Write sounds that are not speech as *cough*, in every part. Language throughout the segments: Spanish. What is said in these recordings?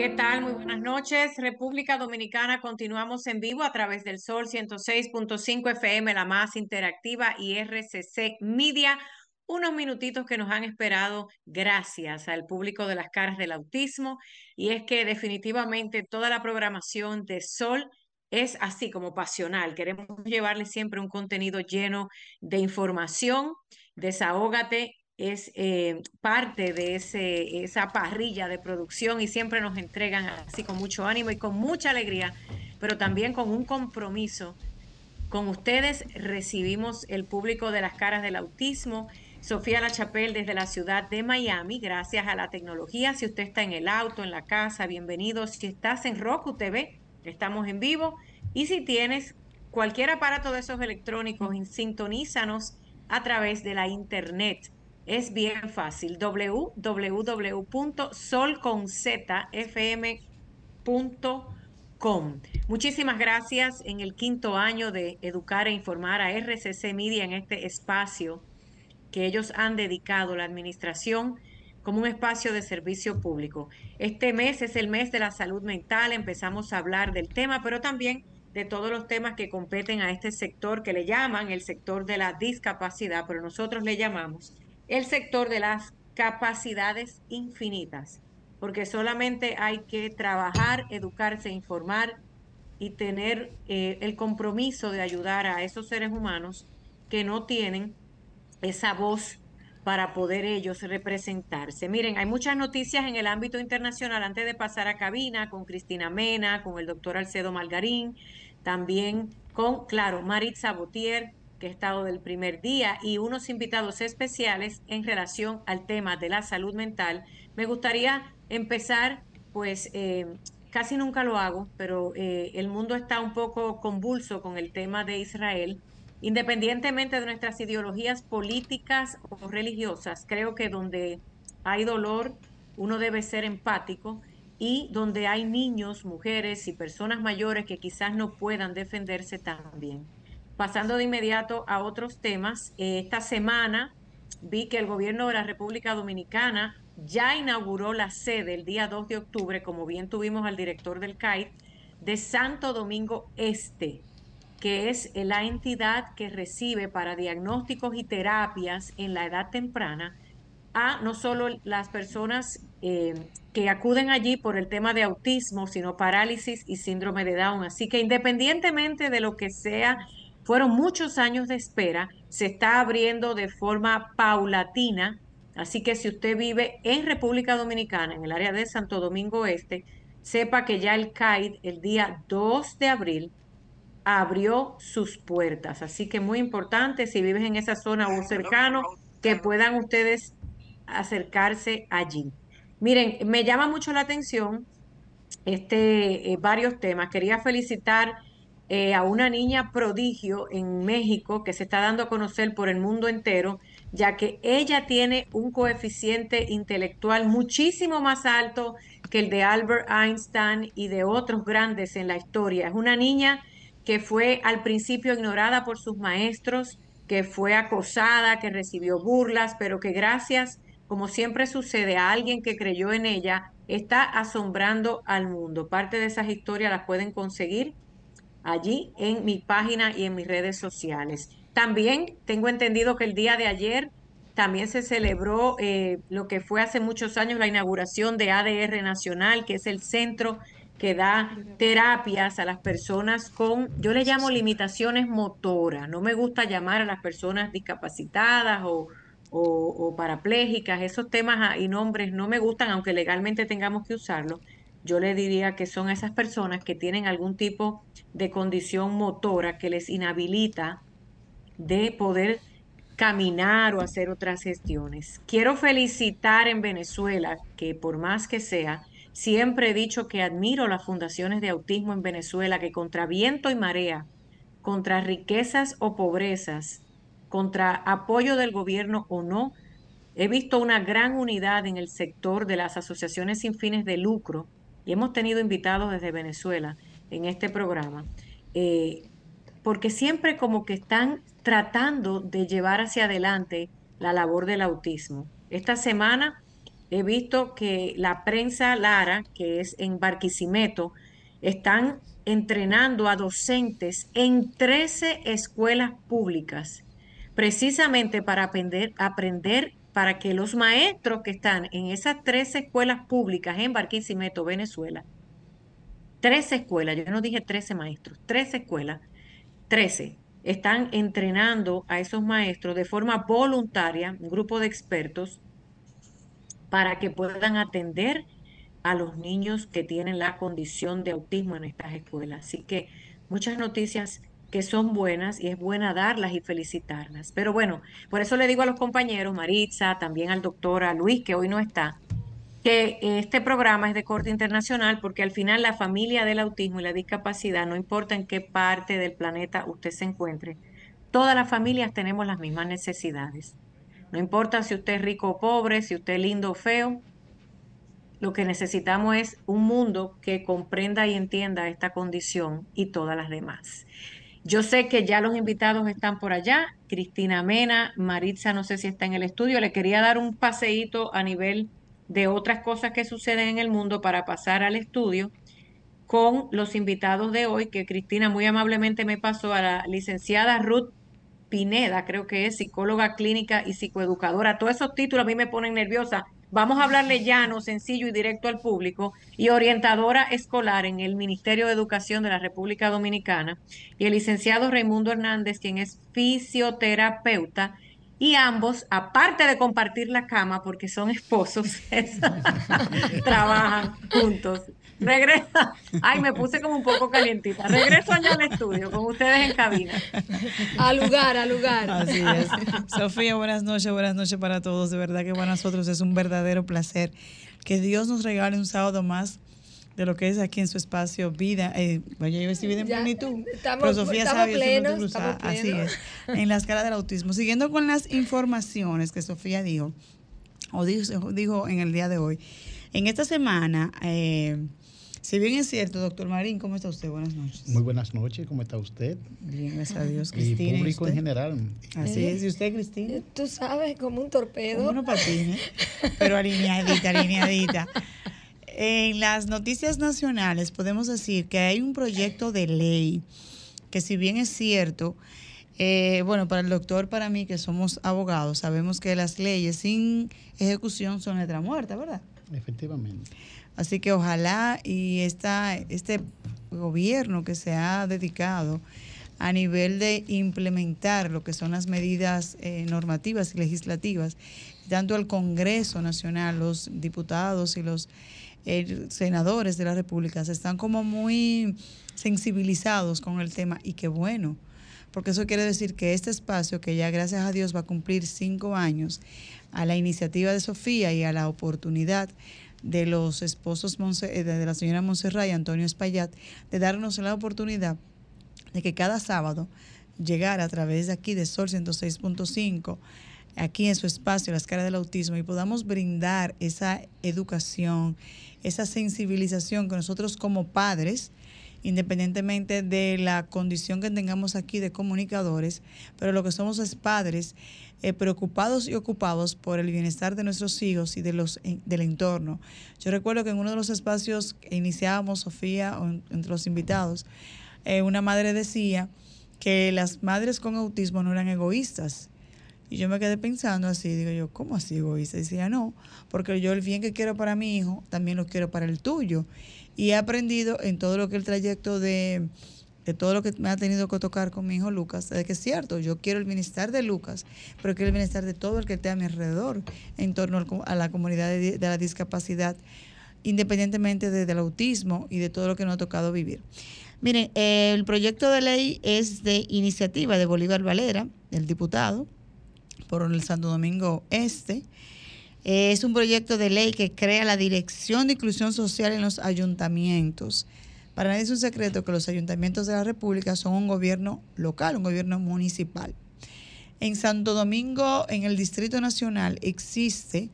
¿Qué tal? Muy buenas noches. República Dominicana, continuamos en vivo a través del Sol 106.5 FM, la más interactiva, y RCC Media. Unos minutitos que nos han esperado gracias al público de las caras del autismo. Y es que definitivamente toda la programación de Sol es así como pasional. Queremos llevarles siempre un contenido lleno de información. Desahógate es eh, parte de ese, esa parrilla de producción y siempre nos entregan así con mucho ánimo y con mucha alegría, pero también con un compromiso. Con ustedes recibimos el público de las caras del autismo. Sofía La Chapelle desde la ciudad de Miami, gracias a la tecnología. Si usted está en el auto, en la casa, bienvenido. Si estás en Roku TV, estamos en vivo. Y si tienes cualquier aparato de esos electrónicos, sintonízanos a través de la internet es bien fácil. www.solconzfm.com. Muchísimas gracias en el quinto año de educar e informar a RCC Media en este espacio que ellos han dedicado la administración como un espacio de servicio público. Este mes es el mes de la salud mental, empezamos a hablar del tema, pero también de todos los temas que competen a este sector que le llaman el sector de la discapacidad, pero nosotros le llamamos el sector de las capacidades infinitas, porque solamente hay que trabajar, educarse, informar y tener eh, el compromiso de ayudar a esos seres humanos que no tienen esa voz para poder ellos representarse. Miren, hay muchas noticias en el ámbito internacional antes de pasar a cabina con Cristina Mena, con el doctor Alcedo Malgarín, también con, claro, Marit Sabotier, que he estado del primer día y unos invitados especiales en relación al tema de la salud mental. Me gustaría empezar, pues eh, casi nunca lo hago, pero eh, el mundo está un poco convulso con el tema de Israel. Independientemente de nuestras ideologías políticas o religiosas, creo que donde hay dolor, uno debe ser empático y donde hay niños, mujeres y personas mayores que quizás no puedan defenderse también. Pasando de inmediato a otros temas, eh, esta semana vi que el gobierno de la República Dominicana ya inauguró la sede el día 2 de octubre, como bien tuvimos al director del CAIT, de Santo Domingo Este, que es la entidad que recibe para diagnósticos y terapias en la edad temprana a no solo las personas eh, que acuden allí por el tema de autismo, sino parálisis y síndrome de Down. Así que independientemente de lo que sea fueron muchos años de espera, se está abriendo de forma paulatina, así que si usted vive en República Dominicana, en el área de Santo Domingo Este, sepa que ya el CAID el día 2 de abril abrió sus puertas. Así que muy importante, si vives en esa zona o cercano, que puedan ustedes acercarse allí. Miren, me llama mucho la atención este, eh, varios temas. Quería felicitar eh, a una niña prodigio en México que se está dando a conocer por el mundo entero, ya que ella tiene un coeficiente intelectual muchísimo más alto que el de Albert Einstein y de otros grandes en la historia. Es una niña que fue al principio ignorada por sus maestros, que fue acosada, que recibió burlas, pero que gracias, como siempre sucede, a alguien que creyó en ella, está asombrando al mundo. Parte de esas historias las pueden conseguir allí en mi página y en mis redes sociales. También tengo entendido que el día de ayer también se celebró eh, lo que fue hace muchos años la inauguración de ADR Nacional, que es el centro que da terapias a las personas con, yo le llamo limitaciones motoras. No me gusta llamar a las personas discapacitadas o, o, o parapléjicas. Esos temas y nombres no me gustan, aunque legalmente tengamos que usarlo yo le diría que son esas personas que tienen algún tipo de condición motora que les inhabilita de poder caminar o hacer otras gestiones. Quiero felicitar en Venezuela que por más que sea, Siempre he dicho que admiro las fundaciones de autismo en Venezuela que contra viento y marea, contra riquezas o pobrezas, contra apoyo del gobierno o no, he visto una gran unidad en el sector de las asociaciones sin fines de lucro y hemos tenido invitados desde Venezuela en este programa, eh, porque siempre como que están tratando de llevar hacia adelante la labor del autismo. Esta semana he visto que la prensa Lara, que es en Barquisimeto, están entrenando a docentes en 13 escuelas públicas, precisamente para aprender, aprender para que los maestros que están en esas 13 escuelas públicas en Barquisimeto, Venezuela, 13 escuelas, yo no dije 13 maestros, 13 escuelas, 13, están entrenando a esos maestros de forma voluntaria, un grupo de expertos, para que puedan atender a los niños que tienen la condición de autismo en estas escuelas. Así que muchas noticias que son buenas y es buena darlas y felicitarlas. Pero bueno, por eso le digo a los compañeros, Maritza, también al doctor, a Luis, que hoy no está, que este programa es de corte internacional porque al final la familia del autismo y la discapacidad, no importa en qué parte del planeta usted se encuentre, todas las familias tenemos las mismas necesidades. No importa si usted es rico o pobre, si usted es lindo o feo, lo que necesitamos es un mundo que comprenda y entienda esta condición y todas las demás. Yo sé que ya los invitados están por allá. Cristina Mena, Maritza, no sé si está en el estudio. Le quería dar un paseíto a nivel de otras cosas que suceden en el mundo para pasar al estudio con los invitados de hoy, que Cristina muy amablemente me pasó a la licenciada Ruth Pineda, creo que es psicóloga clínica y psicoeducadora. Todos esos títulos a mí me ponen nerviosa Vamos a hablarle llano, sencillo y directo al público. Y orientadora escolar en el Ministerio de Educación de la República Dominicana. Y el licenciado Raimundo Hernández, quien es fisioterapeuta. Y ambos, aparte de compartir la cama porque son esposos, *laughs* trabajan juntos Regresa. Ay, me puse como un poco calientita. Regreso allá al estudio con ustedes en cabina. Al lugar, al lugar. Así es. Sofía, buenas noches, buenas noches para todos. De verdad que para nosotros es un verdadero placer que Dios nos regale un sábado más de lo que es aquí en su espacio vida, eh, vaya yo decir vida en plenitud, estamos, pero Sofía sabe plenos, así es, en la escala del autismo. Siguiendo con las informaciones que Sofía dijo, o dijo, dijo en el día de hoy, en esta semana eh, si bien es cierto, doctor Marín, ¿cómo está usted? Buenas noches. Muy buenas noches, ¿cómo está usted? Bien, gracias a Dios, Cristina. Y público en general. Así es, ¿y usted, Cristina? Eh, tú sabes, como un torpedo. Como unos patines, pero alineadita, alineadita. En las noticias nacionales podemos decir que hay un proyecto de ley que si bien es cierto, eh, bueno, para el doctor, para mí, que somos abogados, sabemos que las leyes sin ejecución son letra muerta, ¿verdad? Efectivamente. Así que ojalá y esta, este gobierno que se ha dedicado a nivel de implementar lo que son las medidas eh, normativas y legislativas, tanto el Congreso Nacional, los diputados y los eh, senadores de la República están como muy sensibilizados con el tema y qué bueno, porque eso quiere decir que este espacio, que ya gracias a Dios va a cumplir cinco años, a la iniciativa de Sofía y a la oportunidad de los esposos eh, de la señora Monserrat y Antonio Espaillat, de darnos la oportunidad de que cada sábado llegara a través de aquí de Sol 106.5, aquí en su espacio, las caras del autismo, y podamos brindar esa educación, esa sensibilización que nosotros como padres, independientemente de la condición que tengamos aquí de comunicadores, pero lo que somos es padres, eh, preocupados y ocupados por el bienestar de nuestros hijos y de los, del entorno. Yo recuerdo que en uno de los espacios que iniciábamos, Sofía, entre los invitados, eh, una madre decía que las madres con autismo no eran egoístas. Y yo me quedé pensando así, digo yo, ¿cómo así egoísta? Y decía, no, porque yo el bien que quiero para mi hijo, también lo quiero para el tuyo. Y he aprendido en todo lo que el trayecto de de todo lo que me ha tenido que tocar con mi hijo Lucas, es que es cierto, yo quiero el bienestar de Lucas, pero quiero el bienestar de todo el que esté a mi alrededor en torno a la comunidad de, la discapacidad, independientemente del autismo y de todo lo que nos ha tocado vivir. Miren, el proyecto de ley es de iniciativa de Bolívar Valera, el diputado, por el Santo Domingo Este. Es un proyecto de ley que crea la Dirección de Inclusión Social en los ayuntamientos. Para nadie es un secreto que los ayuntamientos de la República son un gobierno local, un gobierno municipal. En Santo Domingo, en el Distrito Nacional, existe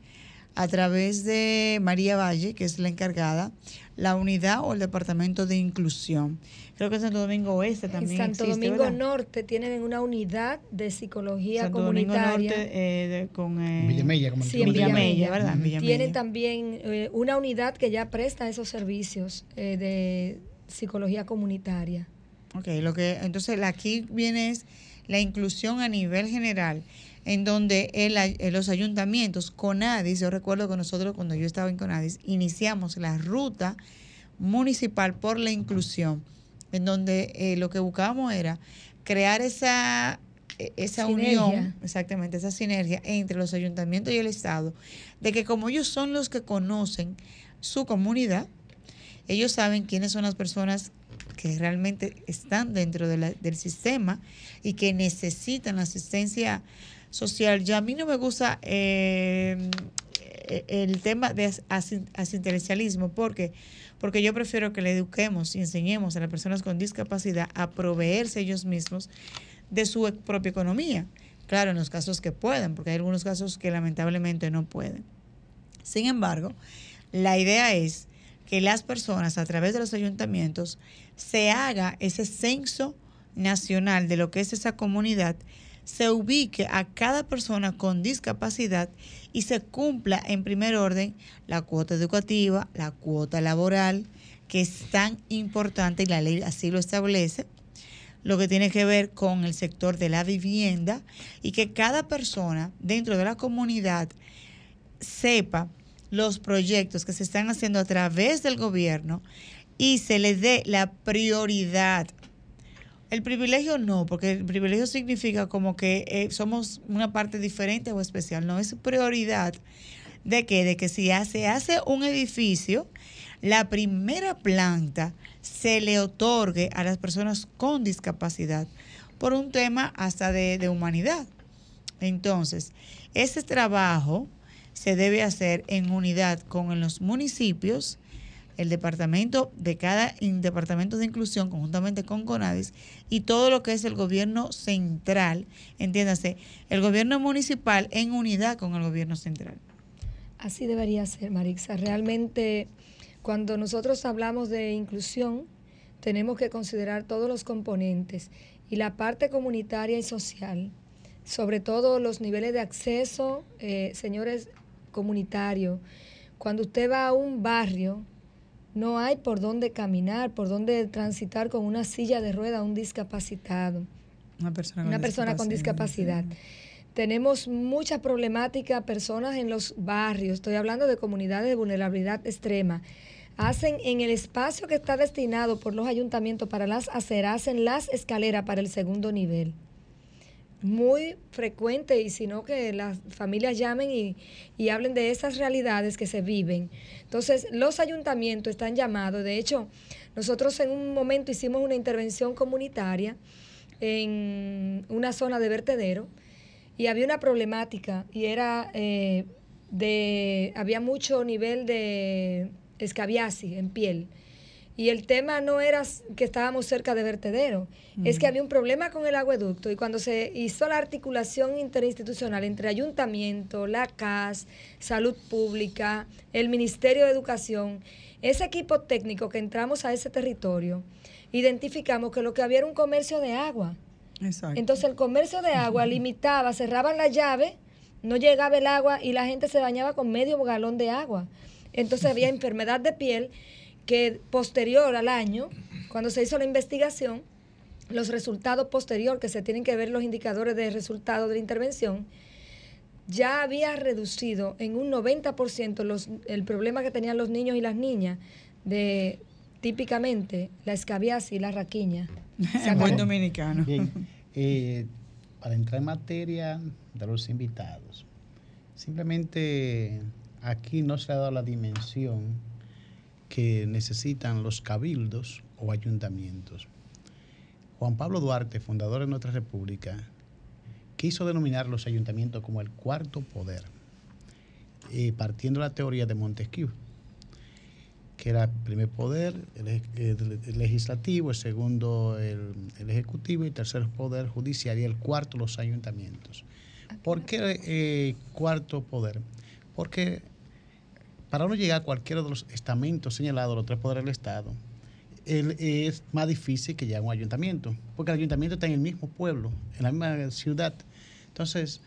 a través de María Valle, que es la encargada, la unidad o el departamento de inclusión. Creo que en Santo Domingo Oeste también. En Santo Domingo Norte tienen una unidad de psicología Santo comunitaria. Domingo Norte eh, con eh, Villamella, como sí, en Villamella, ¿verdad? Villamella. Tienen también eh, una unidad que ya presta esos servicios eh, de psicología comunitaria. Ok, lo que entonces aquí viene es la inclusión a nivel general en donde el, los ayuntamientos, CONADIS, yo recuerdo que nosotros cuando yo estaba en CONADIS, iniciamos la ruta municipal por la inclusión, en donde eh, lo que buscábamos era crear esa, e, esa unión, exactamente, esa sinergia entre los ayuntamientos y el Estado, de que como ellos son los que conocen su comunidad, ellos saben quiénes son las personas que realmente están dentro de la, del sistema y que necesitan la asistencia social. Ya a mí no me gusta eh, el tema de asistencialismo porque porque yo prefiero que le eduquemos y enseñemos a las personas con discapacidad a proveerse ellos mismos de su propia economía. Claro, en los casos que pueden, porque hay algunos casos que lamentablemente no pueden. Sin embargo, la idea es que las personas a través de los ayuntamientos se haga ese censo nacional de lo que es esa comunidad se ubique a cada persona con discapacidad y se cumpla en primer orden la cuota educativa, la cuota laboral, que es tan importante y la ley así lo establece, lo que tiene que ver con el sector de la vivienda y que cada persona dentro de la comunidad sepa los proyectos que se están haciendo a través del gobierno y se le dé la prioridad el privilegio no, porque el privilegio significa como que eh, somos una parte diferente o especial. No es prioridad de que, de que si se hace un edificio, la primera planta se le otorgue a las personas con discapacidad por un tema hasta de, de humanidad. Entonces, ese trabajo se debe hacer en unidad con los municipios el departamento de cada departamento de inclusión conjuntamente con CONADIS y todo lo que es el gobierno central, entiéndase, el gobierno municipal en unidad con el gobierno central. Así debería ser, Marixa. Realmente, cuando nosotros hablamos de inclusión, tenemos que considerar todos los componentes y la parte comunitaria y social, sobre todo los niveles de acceso, eh, señores comunitarios. Cuando usted va a un barrio, no hay por dónde caminar, por dónde transitar con una silla de rueda un discapacitado. Una persona con, una persona discapacidad. con discapacidad. Tenemos mucha problemática, personas en los barrios, estoy hablando de comunidades de vulnerabilidad extrema, hacen en el espacio que está destinado por los ayuntamientos para las aceras, hacen las escaleras para el segundo nivel muy frecuente y sino que las familias llamen y, y, hablen de esas realidades que se viven. Entonces, los ayuntamientos están llamados, de hecho, nosotros en un momento hicimos una intervención comunitaria en una zona de vertedero y había una problemática y era eh, de, había mucho nivel de escabiasis en piel. Y el tema no era que estábamos cerca de vertedero, es que había un problema con el acueducto y cuando se hizo la articulación interinstitucional entre ayuntamiento, la CAS, salud pública, el Ministerio de Educación, ese equipo técnico que entramos a ese territorio, identificamos que lo que había era un comercio de agua. Entonces el comercio de agua limitaba, cerraban la llave, no llegaba el agua y la gente se bañaba con medio galón de agua. Entonces había enfermedad de piel que posterior al año, cuando se hizo la investigación, los resultados posterior, que se tienen que ver los indicadores de resultado de la intervención, ya había reducido en un 90% los, el problema que tenían los niños y las niñas de típicamente la escabiasis y la raquiña. *laughs* En buen dominicano. Bien, *laughs* eh, para entrar en materia de los invitados, simplemente aquí no se ha dado la dimensión que necesitan los cabildos o ayuntamientos. Juan Pablo Duarte, fundador de nuestra república, quiso denominar los ayuntamientos como el cuarto poder. eh, partiendo de la teoría de Montesquieu, que era el primer poder, el, ej- el- el legislativo, el segundo el, el ejecutivo y el tercer poder judicial y el cuarto los ayuntamientos. ¿Por qué eh, cuarto poder? Porque para uno llegar a cualquiera de los estamentos señalados, los tres poderes del Estado, el- es más difícil que llegue a un ayuntamiento, porque el ayuntamiento está en el mismo pueblo, en la misma ciudad. Entonces,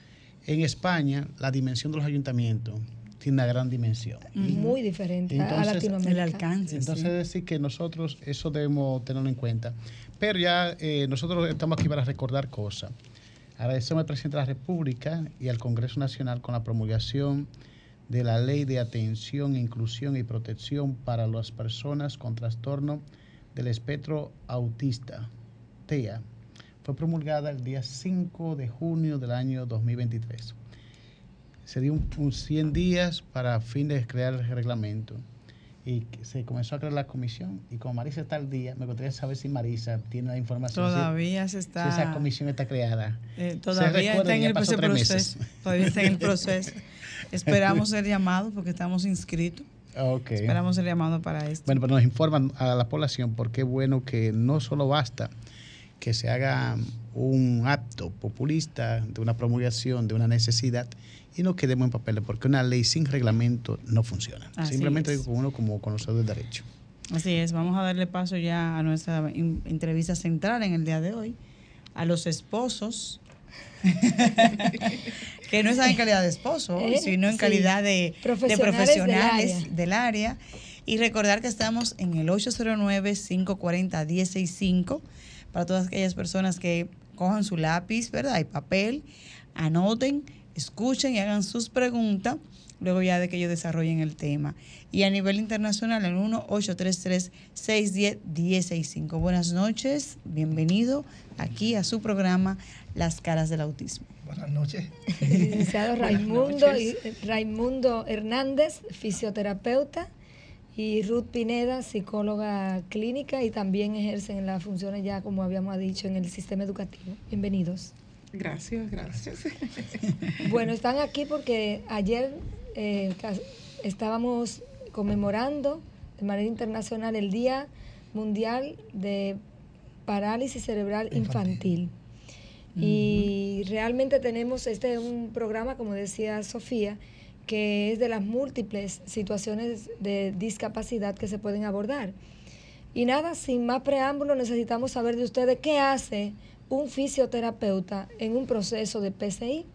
en España, la dimensión de los ayuntamientos tiene una gran dimensión. Muy diferente a- a Entonces, Latinoamérica. El alcance. Entonces, sí. es decir que nosotros eso debemos tenerlo en cuenta. Pero ya eh, nosotros estamos aquí para recordar cosas. Agradecemos al presidente de la República y al Congreso Nacional con la promulgación de la Ley de Atención, Inclusión y Protección para las Personas con Trastorno del Espectro Autista, TEA. Fue promulgada el día 5 de junio del año 2023. Se dio un, un 100 días para fin de crear el reglamento y se comenzó a crear la comisión y como Marisa está al día, me gustaría saber si Marisa tiene la información. si- Todavía se Si, está. esa comisión está creada. eh, todavía está en el proceso. Todavía está en el proceso. Esperamos ser llamados porque estamos inscritos. Esperamos ser llamados para esto. Bueno, pero nos informan a la población porque es bueno que no solo basta que se haga un acto populista de una promulgación, de una necesidad, y no quedemos en papeles, porque una ley sin reglamento no funciona. Así Simplemente digo uno como conocedor del derecho. Así es, vamos a darle paso ya a nuestra entrevista central en el día de hoy, a los esposos, *laughs* que no están en calidad de esposo, Eh, sino en sí. calidad de de Profesionales del área. del área. Y recordar que estamos en el 809-540-165 para todas aquellas personas que cojan su lápiz, ¿verdad? Y papel, anoten, escuchen y hagan sus preguntas luego ya de que ellos desarrollen el tema. Y a nivel internacional, el 1-833-610-165. Buenas noches, bienvenido aquí a su programa Las Caras del Autismo. Buenas noches. El licenciado *laughs* Raimundo, noches. y- Raimundo Hernández, fisioterapeuta, y Ruth Pineda, psicóloga clínica y también ejercen las funciones ya, como habíamos dicho, en el sistema educativo. Bienvenidos. Gracias, gracias. *laughs* Bueno, están aquí porque ayer eh, estábamos conmemorando de manera internacional el Día Mundial de Parálisis Cerebral Infantil. Y realmente tenemos este un programa, como decía Sofía, que es de las múltiples situaciones de discapacidad que se pueden abordar. Y nada, sin más preámbulo, necesitamos saber de ustedes qué hace un fisioterapeuta en un proceso de PCI. *laughs*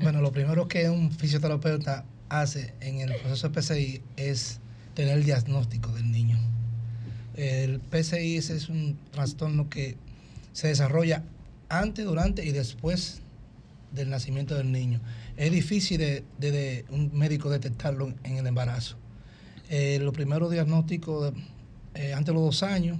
Bueno, lo primero que un fisioterapeuta hace en el proceso de PCI es tener el diagnóstico del niño. El PCI es un trastorno que se desarrolla antes, durante y después del nacimiento del niño. Es difícil de, de- de un médico detectarlo en el embarazo. Eh, los primeros diagnósticos, eh, antes de los dos años,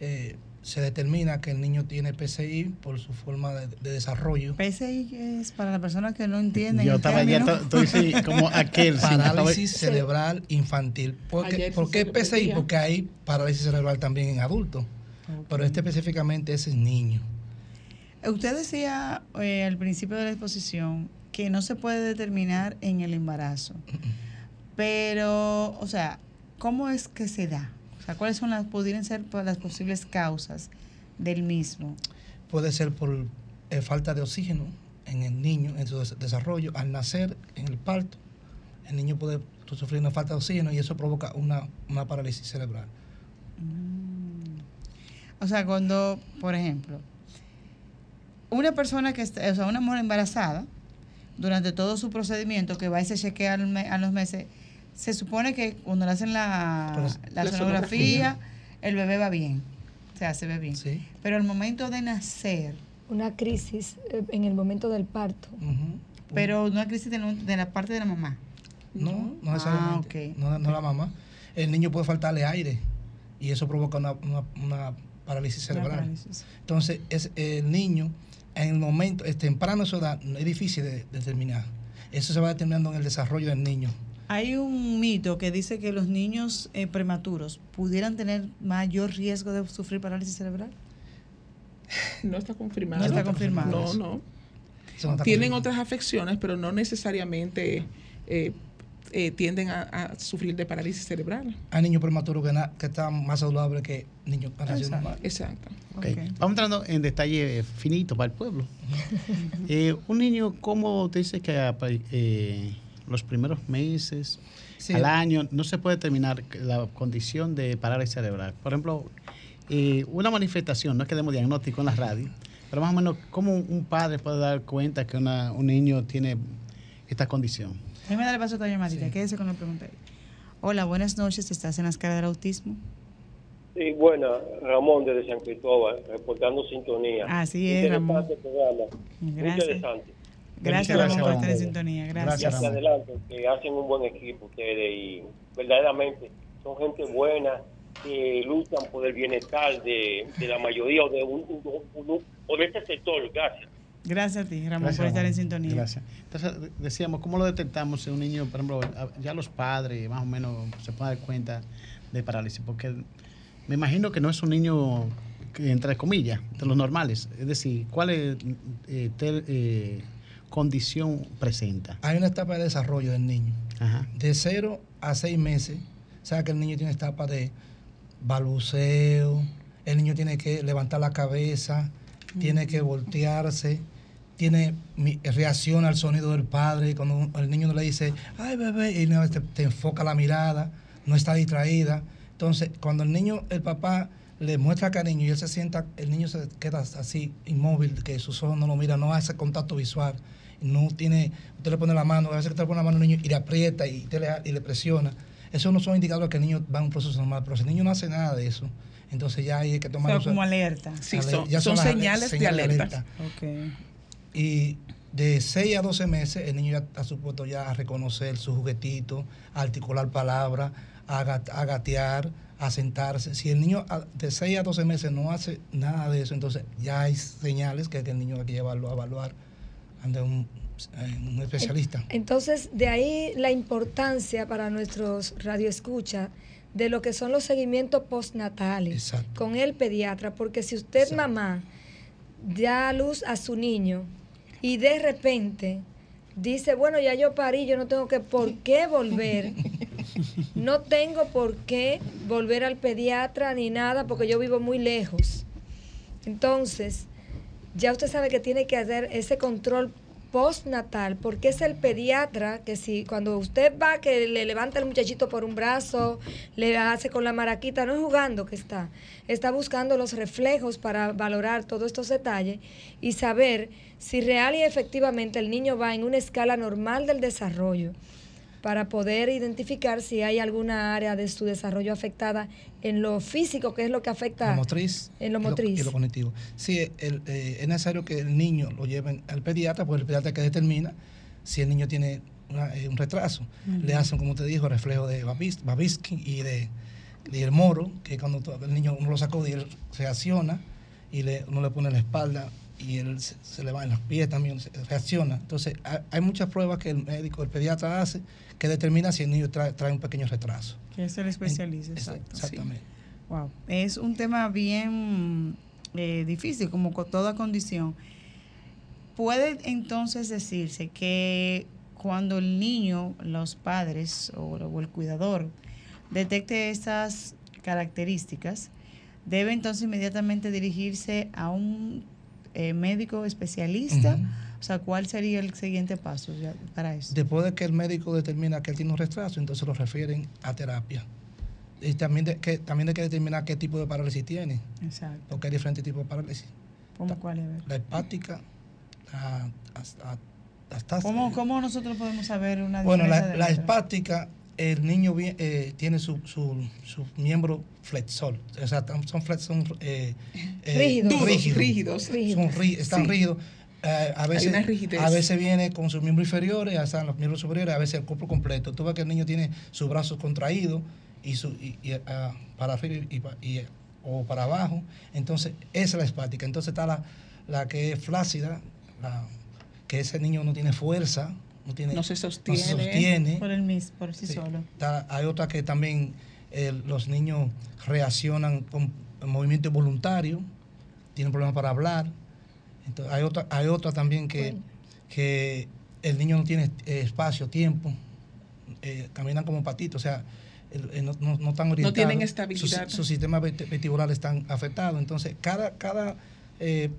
eh, se determina que el niño tiene PCI por su forma de, de desarrollo. PSI es para las personas que no entienden. Yo estaba ya, estoy sí, como *laughs* aquel. sí, Parálisis cerebral infantil. ¿Por qué, por qué PCI? Porque hay parálisis cerebral también en adultos. Pero este específicamente es en niño. Usted decía eh, al principio de la exposición que no se puede determinar en el embarazo. *clears throat* Pero, o sea, ¿cómo es que se da? O sea, ¿cuáles son las, pudieran ser las posibles causas del mismo? Puede ser por eh, falta de oxígeno en el niño, en su des- desarrollo. Al nacer, en el parto, el niño puede sufrir una falta de oxígeno y eso provoca una, una parálisis cerebral. O sea, cuando, por ejemplo, una persona que está, o sea, una mujer embarazada, durante todo su procedimiento que va y se chequea al me- a los meses, se supone que cuando le hacen la, Pues, la la sonografía, el bebé va bien, o sea, se ve bien. Sí. Pero al momento de nacer, Una crisis eh, en el momento del parto. Ujú. pero una crisis de, la- de la parte de la mamá. No, no Ah, necesariamente. ok. no, no la mamá. El niño puede faltarle aire y eso provoca una, una- una parálisis cerebral. parálisis. Entonces, es el niño, en el momento, es temprano su edad, no es difícil de, determinar. Eso se va determinando en el desarrollo del niño. Hay un mito que dice que los niños eh, prematuros pudieran tener mayor riesgo de sufrir parálisis cerebral. No está confirmado. No está confirmado No, no. Tienen otras afecciones, pero no necesariamente eh, eh, tienden a, sufrir de parálisis cerebral. Hay niños prematuros que, que están más saludables que niños que Exacto. Exacto. Vamos entrando en detalle finito para el pueblo. Eh, un niño, ¿cómo te dice que eh, los primeros meses, al año, no se puede determinar la condición de parálisis cerebral? Por ejemplo, una manifestación, no es que demos diagnóstico en la radio, pero más o menos, ¿cómo un padre puede dar cuenta que un niño tiene esta condición? Déjame darle paso a tu llamadita, sí. quédese con la pregunta. Gracias. Hola, buenas noches, ¿estás en la escala del autismo? Sí, buena, Ramón desde San Cristóbal, reportando sintonía. Así es, Ramón. Programa. Gracias. interesante. Gracias, Ramón, por estar en sintonía. Gracias. Gracias, adelante, que hacen un buen equipo ustedes y verdaderamente son gente buena que luchan por el bienestar de, la mayoría o de, o de este sector. Gracias. Gracias a ti, Ramón, por estar en sintonía. Gracias. Entonces, decíamos, ¿cómo lo detectamos si un niño, por ejemplo, ya los padres más o menos se pueden dar cuenta de parálisis? Porque me imagino que no es un niño, entre comillas, de los normales. Es decir, ¿cuál es, eh, eh, condición presenta? Hay una etapa de desarrollo del niño. De cero a seis meses, o sea que el niño tiene etapa de balbuceo, el niño tiene que levantar la cabeza, tiene que voltearse, tiene reacción al sonido del padre, cuando el niño le dice, ay bebé, y te, te enfoca la mirada, no está distraída. Entonces, cuando el niño, el papá le muestra cariño y él se sienta, el niño se queda así inmóvil, que sus ojos no lo miran, no hace contacto visual, no tiene, usted le pone la mano, a veces usted le pone la mano al niño y le aprieta y, le, y le presiona. Esos no son indicadores que el niño va a un proceso normal, pero si el niño no hace nada de eso, entonces ya hay que tomar... como alerta. Sí, son, ya son, señales, de alerta. Y de 6 a 12 meses el niño ya está supuesto ya a reconocer su juguetito, a articular palabras, a, gatear, a sentarse. Si el niño de 6 a 12 meses no hace nada de eso, entonces ya hay señales que, el niño hay que llevarlo a evaluar ante un, eh, un especialista. Entonces, de ahí la importancia para nuestros radioescuchas de lo que son los seguimientos postnatales con el pediatra, porque si usted mamá da luz a su niño y de repente dice, bueno, ya yo parí, yo no tengo que por *laughs* qué volver, no tengo por qué volver al pediatra ni nada porque yo vivo muy lejos. Entonces, ya usted sabe que tiene que hacer ese control postnatal, porque es el pediatra que si cuando usted va que le levanta el muchachito por un brazo, le hace con la maraquita, no es jugando que está, está buscando los reflejos para valorar todos estos detalles y saber si real y efectivamente el niño va en una escala normal del desarrollo para poder identificar si hay alguna área de su desarrollo afectada en lo físico, que es lo que afecta motriz, en lo motriz. Y lo, cognitivo. Sí, eh, es necesario que el niño lo lleven al pediatra, porque el pediatra que determina si el niño tiene eh, un retraso. Le hacen, como te dijo, reflejo de Babisky y de, el moro, que cuando el niño uno lo sacó y él reacciona y le, uno le pone la espalda y él se, le va en los pies también, reacciona. Entonces, hay, muchas pruebas que el médico, el pediatra hace que determina si el niño trae, un pequeño retraso. Que es el especialista, Exactamente. Wow. Es un tema bien eh, difícil, como con toda condición. Puede entonces decirse que cuando el niño, los padres o, o el cuidador detecte estas características, debe entonces inmediatamente dirigirse a un eh, médico especialista? O sea, ¿cuál sería el siguiente paso para eso? Después de que el médico determina que él tiene un retraso, entonces lo refieren a terapia. Y también de que, también hay que determinar qué tipo de parálisis tiene. Exacto. Porque hay diferentes tipos de parálisis. ¿Cómo cuál es? La hepática, la, ¿Cómo, ¿Cómo, nosotros podemos saber una Bueno, la, la hepática el niño eh, tiene su, su, su, miembro flexor, o sea, son, flex, son eh, eh rígidos, rígidos, están rígidos. Eh, a, veces, a veces viene con sus miembros inferiores, están los miembros superiores, a veces el cuerpo completo. Tú ves que el niño tiene sus brazos contraídos y, su, y, ah, para arriba y, o para abajo. Entonces, esa es la espática. Entonces está la, la que es flácida, la, que ese niño no tiene fuerza, no, se sostiene, por, el por sí, solo. hay otra que también eh, los niños reaccionan con movimiento involuntario, tienen problemas para hablar. Entonces, hay otra, hay otra también que, que el niño no tiene eh, espacio, tiempo, eh, caminan como patitos, o sea, no, no- no están orientados. tienen estabilidad. Sus, sus sistemas vesti- vestibulares están afectados. Entonces, cada, cada, eh,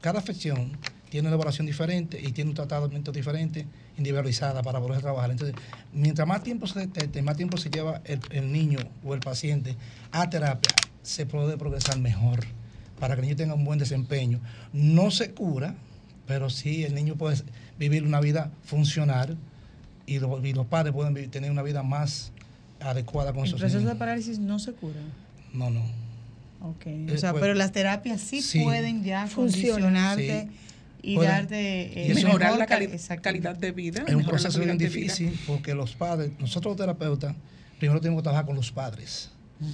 cada afección tiene una elaboración diferente y tiene un tratamiento diferente, individualizada para poder trabajar. Entonces, mientras más tiempo se detecte, más tiempo se lleva el, el niño o el paciente a terapia, se puede progresar mejor para que el niño tenga un buen desempeño. No se cura, pero sí el niño puede vivir una vida funcional y, lo- y los padres pueden vivir- tener una vida más adecuada con El sus proceso de niños. parálisis no se cura. No, no. Ok. Eh, O sea, pues, pero las terapias sí, sí. pueden ya Funcionan. condicionarte Sí. Y Pueden. darte Y eso- mejorar mejor la cal- cali- calidad de vida. Es un proceso bien difícil porque los padres, nosotros los terapeutas, primero tenemos que trabajar con los padres. Mm.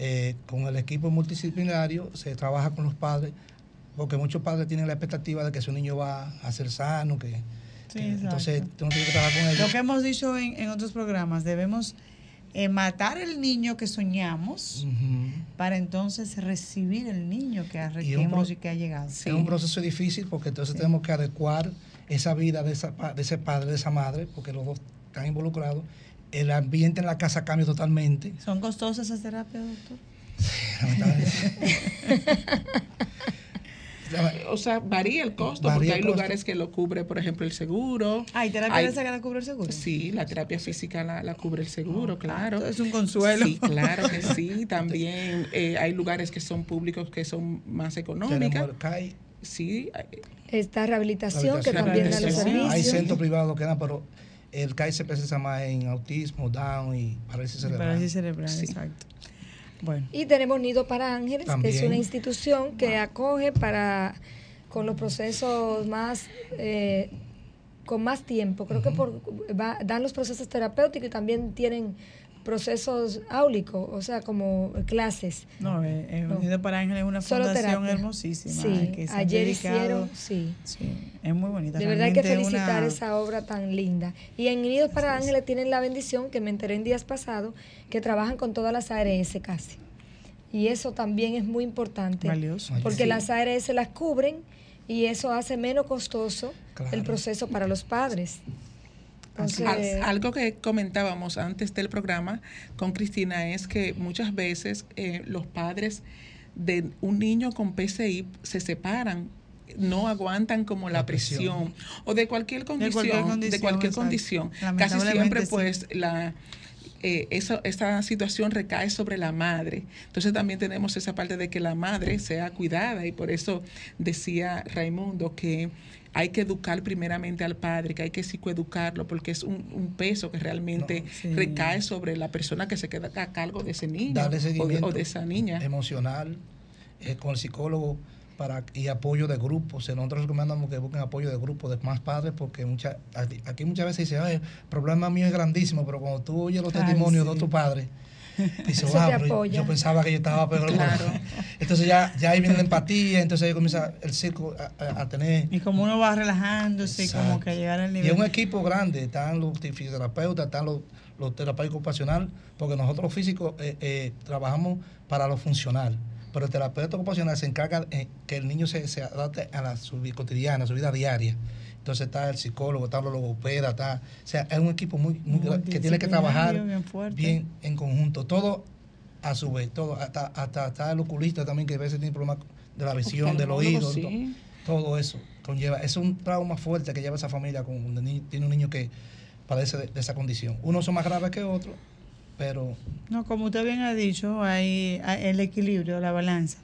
Eh, con el equipo multidisciplinario se trabaja con los padres porque muchos padres tienen la expectativa de que su niño va a ser sano, que, Sí, que- exacto. entonces tienes que trabajar con ellos. Lo que hemos dicho en, en otros programas, debemos eh, matar el niño que soñamos para entonces recibir el niño que, ha- Y hemos y que ha llegado. Es un proceso difícil porque entonces tenemos que adecuar esa vida de, esa, de ese padre, de esa madre, porque los dos están involucrados. El ambiente en la casa cambia totalmente. ¿Son costosas esas terapias, doctor? *laughs* O sea, varía el costo Varía porque hay costo. lugares que lo cubre, por ejemplo, el seguro. ¿Hay terapia Hay- de esa que la cubre el seguro? Sí, la terapia física la, la cubre el seguro, claro. Es un consuelo. Sí, claro que sí. *laughs* También eh, hay lugares que son públicos que son más Tenemos económicas. el CAI, Sí, Está rehabilitación, que también da los Rehabilitación. Hay servicios. centros privados que dan, pero el CAI se especializa más en autismo, Down y parálisis cerebral. Parálisis cerebral, Sí. exacto. Bueno, Y tenemos Nido para Ángeles, que es una institución que acoge para con los procesos más eh, con más tiempo. Creo que por va- dan los procesos terapéuticos y también tienen procesos áulicos, o sea, como clases. no, eh, eh, No. Unido para Ángeles es una Solo fundación terapia. hermosísima. Sí, eh, que se ha ayer hicieron, sí. Sí, es muy bonita. De verdad hay que felicitar una- esa obra tan linda. Y en Nidos para Ángeles tienen la bendición, que me enteré en días pasados, que trabajan con todas las ARS casi. Y eso también es muy importante. Valioso. Porque Sí. las ARS las cubren y eso hace menos costoso Claro. el proceso para los padres. Entonces, algo que comentábamos antes del programa con Cristina es que muchas veces eh, los padres de un niño con PCI se separan no aguantan como la, La presión. presión. o de cualquier condición, cualquier de cualquier condición. Casi siempre sí. pues la eh, eso, esta situación recae sobre la madre. Entonces también tenemos esa parte de que la madre sea cuidada y por eso decía Raimundo que hay que educar primeramente al padre, que hay que psicoeducarlo porque es un, un peso que realmente No, sí. recae sobre la persona que se queda a cargo de ese niño o de, o de esa niña. emocional eh, con el psicólogo para y apoyo de grupos. Nosotros recomendamos que busquen apoyo de grupos de más padres porque mucha, aquí muchas veces dice, "Ay, el problema mío es grandísimo, pero cuando tú oyes los Ay, testimonios de otros padres, *laughs* dices, "Wow, pero yo- pensaba que yo estaba peor. Claro. Entonces ya, ya ahí viene la empatía, entonces ahí comienza el circo a, a- tener... Y como uno va relajándose, y como Exacto. que llegar al Y nivel. es un equipo grande, están los fisioterapeutas, están los, los terapeutas ocupacional, porque nosotros los físicos eh, eh, trabajamos para lo funcional, pero el terapeuta ocupacional se encarga de que el niño se, se adapte a la, su vida cotidiana, a su vida diaria. Entonces está el psicólogo, está los logopedas, está, o sea, es un equipo muy, muy gra- que tiene que trabajar bien en conjunto, todo a su vez, todo, hasta, hasta, hasta el oculista también que a veces tiene problemas de la visión, del oído, sí. todo eso conlleva, es un trauma fuerte que lleva esa familia con un ni- tiene un niño que padece de, de esa condición. Unos son más graves que otros, pero No, como usted bien ha dicho, hay, hay el equilibrio, la balanza.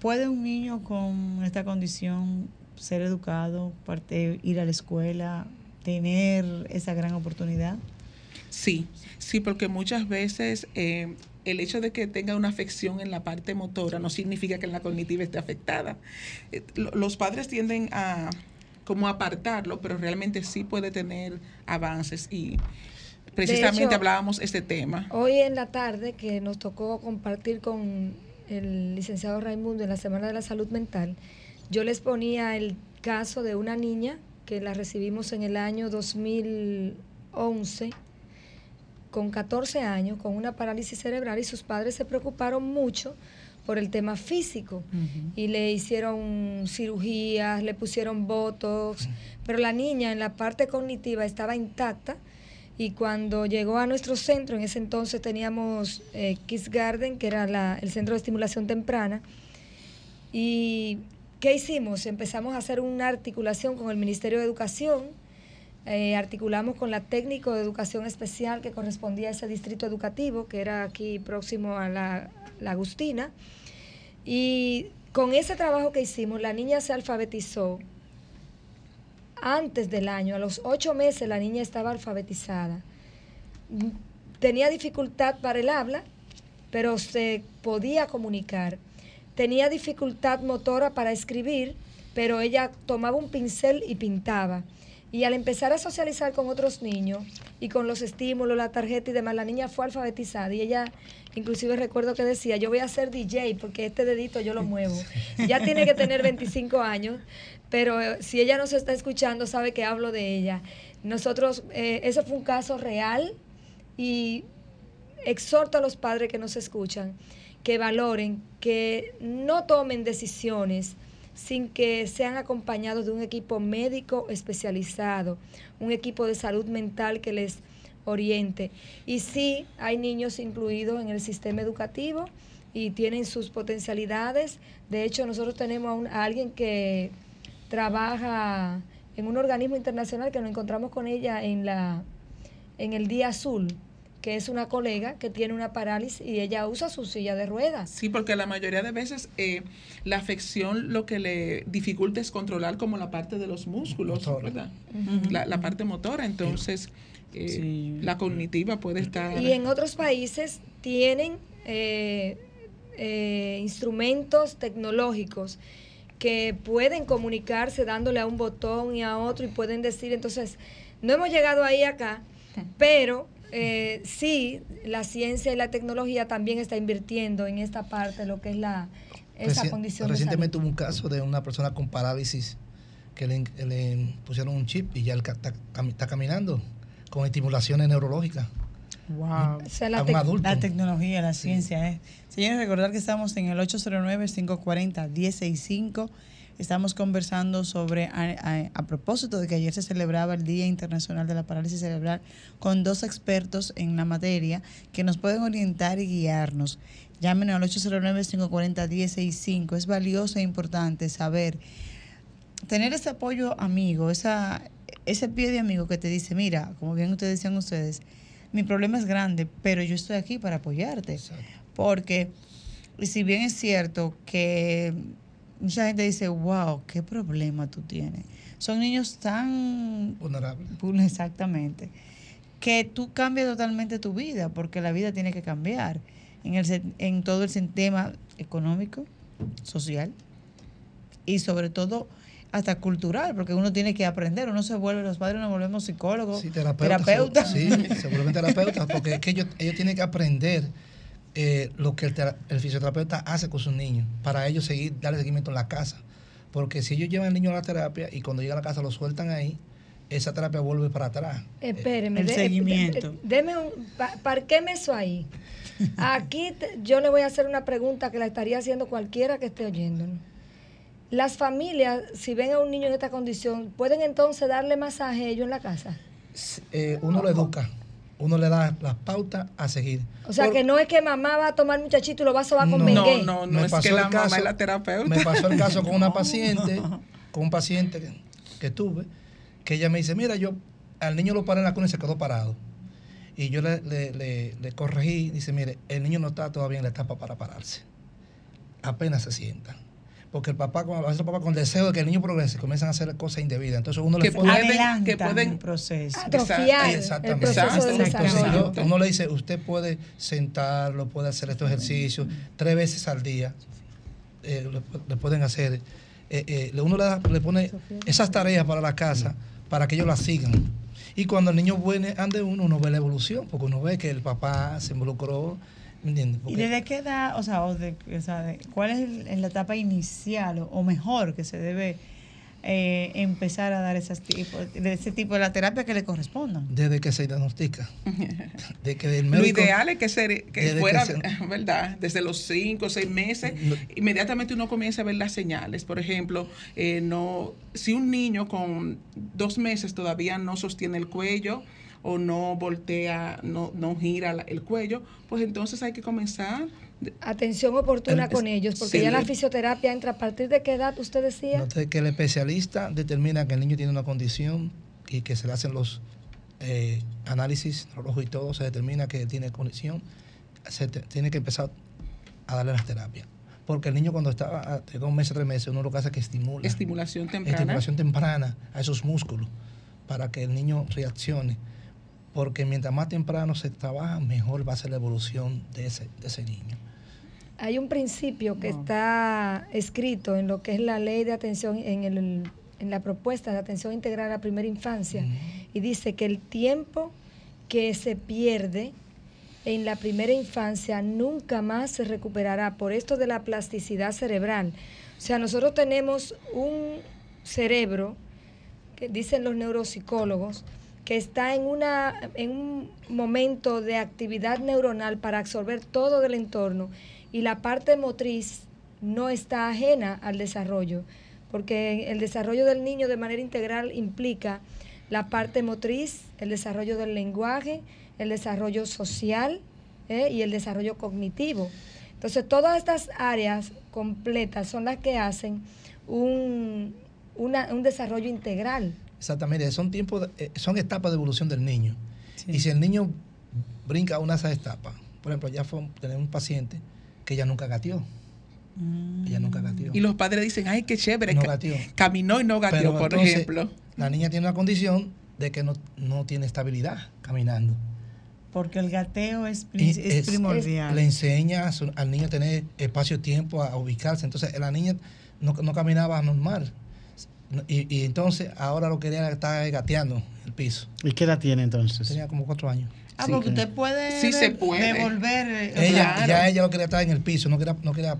¿Puede un niño con esta condición ser educado, parte, ir a la escuela, tener esa gran oportunidad? Sí, sí, porque muchas veces eh, el hecho de que tenga una afección en la parte motora no significa que en la cognitiva esté afectada. Eh, lo- los padres tienden a como apartarlo, pero realmente sí puede tener avances y precisamente hecho, hablábamos este tema. Hoy en la tarde, que nos tocó compartir con el licenciado Raimundo en la Semana de la Salud Mental, yo les ponía el caso de una niña que la recibimos en el año 2011 con 14 años, con una parálisis cerebral y sus padres se preocuparon mucho por el tema físico. Y le hicieron cirugías, le pusieron botox, pero la niña en la parte cognitiva estaba intacta y cuando llegó a nuestro centro, en ese entonces teníamos eh, Kiss Garden, que era el centro de estimulación temprana, y ¿qué hicimos? Empezamos a hacer una articulación con el Ministerio de Educación, eh, articulamos con la técnico de educación especial que correspondía a ese distrito educativo, que era aquí próximo a la Agustina, y con ese trabajo que hicimos, la niña se alfabetizó antes del año, a los ocho meses la niña estaba alfabetizada. Tenía dificultad para el habla, pero se podía comunicar. Tenía dificultad motora para escribir, pero ella tomaba un pincel y pintaba. Y al empezar a socializar con otros niños y con los estímulos, la tarjeta y demás, la niña fue alfabetizada y ella, inclusive recuerdo que decía, yo voy a ser DJ porque este dedito yo lo muevo. *laughs* Ya tiene que tener 25 años, pero eh, si ella no se está escuchando, sabe que hablo de ella. Nosotros, eh, ese fue un caso real y exhorto a los padres que nos escuchan que valoren, que no tomen decisiones sin que sean acompañados de un equipo médico especializado, un equipo de salud mental que les oriente. Y sí, hay niños incluidos en el sistema educativo y tienen sus potencialidades. De hecho, nosotros tenemos a, un- a alguien que trabaja en un organismo internacional que nos encontramos con ella en la en el Día Azul, que es una colega que tiene una parálisis y ella usa su silla de ruedas. Sí, porque la mayoría de veces eh, la afección lo que le dificulta es controlar como la parte de los músculos, Motora. ¿verdad? La, la parte motora, entonces eh, la cognitiva puede estar... Y en otros países tienen eh, eh, instrumentos tecnológicos que pueden comunicarse dándole a un botón y a otro y pueden decir, entonces, no hemos llegado ahí acá, pero eh, sí, la ciencia y la tecnología también está invirtiendo en esta parte, lo que es la esa Reci- condición Recientemente hubo un caso de una persona con parálisis que le, le pusieron un chip y ya está, está caminando con estimulaciones neurológicas. Wow. O sea, la a un tec- adulto. La tecnología, la ciencia es. Señores, recordar que estamos en el 809-540-1065. Estamos conversando sobre, a, a- a propósito de que ayer se celebraba el Día Internacional de la Parálisis Cerebral, con dos expertos en la materia que nos pueden orientar y guiarnos. Llámenos al 809-540-1065. Es valioso e importante saber tener ese apoyo amigo, esa, ese pie de amigo que te dice, mira, como bien ustedes decían ustedes, mi problema es grande, pero yo estoy aquí para apoyarte. Porque, si bien es cierto que mucha gente dice, wow, qué problema tú tienes. Son niños tan Vulnerable. vulne- exactamente que tú cambias totalmente tu vida porque la vida tiene que cambiar en el en todo el sistema económico social y sobre todo hasta cultural porque uno tiene que aprender uno se vuelve los padres nos volvemos psicólogos Sí, terapeutas. terapeutas Sí, *laughs* se vuelven terapeutas porque es que ellos, ellos tienen que aprender eh, lo que el, el fisioterapeuta hace con sus niños para ellos seguir, darle seguimiento en la casa. Porque si ellos llevan al niño a la terapia y cuando llega a la casa lo sueltan ahí, esa terapia vuelve para atrás. Espéreme, El de- seguimiento. de- deme un, pa- parqueme eso ahí. *laughs* Aquí te- yo le voy a hacer una pregunta que la estaría haciendo cualquiera que esté oyéndonos. Las familias, si ven a un niño en esta condición, ¿pueden entonces darle masaje a ellos en la casa? Eh, uno lo educa, uno le da las pautas a seguir. O sea, Por- que no es que mamá va a tomar muchachito y lo va a sobar con No, Mengué. no, no Me es pasó que la mamá caso- es la terapeuta. Me pasó el caso con una *laughs* paciente, con un paciente que, que tuve, que ella me dice, mira, yo al niño lo paré en la cuna y se quedó parado. Y yo le, le, le- le corregí, dice, mire, el niño no está todavía en la etapa para pararse. Apenas se sienta. Porque el papá, a veces el papá con el deseo de que el niño progrese, comienzan a hacer cosas indebidas. Entonces uno le Que pone... pueden- adelantan que pueden- el proceso Atrofiar el Exactamente. proceso. Entonces, yo- uno le dice, usted puede sentarlo, puede hacer estos ejercicios tres veces al día. eh, le, le pueden hacer. eh, eh, uno le, da- le pone esas tareas para la casa para que ellos las sigan. Y cuando el niño viene ande uno, uno ve la evolución, porque uno ve que el papá se involucró. ¿Me entiendes? ¿Y desde qué edad, o sea, o de- o sea, de- cuál es el- en la etapa inicial o, o mejor que se debe eh, empezar a dar esas tipo, de ese tipo de la terapia que le correspondan. Desde que se diagnostica. *laughs* De que el médico, Lo ideal es que, se, que fuera, *laughs* ¿verdad? Desde los cinco o seis meses, inmediatamente uno comienza a ver las señales. Por ejemplo, eh, no, si un niño con dos meses todavía no sostiene el cuello, o no voltea, no, no gira el cuello, pues entonces hay que comenzar atención oportuna con ellos, porque ya la fisioterapia entra a partir de qué edad usted decía. Note que el especialista determina que el niño tiene una condición y que se le hacen los eh, análisis neurológicos y todo, se determina que tiene condición, se tiene que empezar a darle las terapias. Porque el niño cuando está de dos meses, tres meses, uno lo que hace es que estimula. Estimulación temprana. Estimulación temprana a esos músculos para que el niño reaccione porque mientras más temprano se trabaja, mejor va a ser la evolución de ese, de ese niño. Hay un principio que está escrito en lo que es la ley de atención, en, el, en la propuesta de atención integral a la primera infancia, y dice que el tiempo que se pierde en la primera infancia nunca más se recuperará por esto de la plasticidad cerebral. O sea, nosotros tenemos un cerebro, que dicen los neuropsicólogos, que está en, una, en un momento de actividad neuronal para absorber todo del entorno y la parte motriz no está ajena al desarrollo, porque el desarrollo del niño de manera integral implica la parte motriz, el desarrollo del lenguaje, el desarrollo social ¿eh? y el desarrollo cognitivo. Entonces, todas estas áreas completas son las que hacen un, un desarrollo integral. Exactamente, son tiempos, eh, son etapas de evolución del niño. Y si el niño brinca una de esas etapas, por ejemplo, ya fue tener un paciente que ella nunca gateó. Ella nunca mm. gateó. Y los padres dicen, ay, qué chévere. No Caminó y no gateó, por ejemplo. La niña tiene una condición de que no, tiene estabilidad caminando. Porque el gateo es, primordial. le enseña al niño a tener espacio-tiempo, a ubicarse. Entonces, la niña no, no caminaba normal. Y, entonces ahora lo quería estar gateando el piso. ¿Y qué edad tiene entonces? Tenía como cuatro años. Ah, porque usted puede, sí se puede. devolver. Eh, ella, Ya ella lo quería estar en el piso, no quería, no quería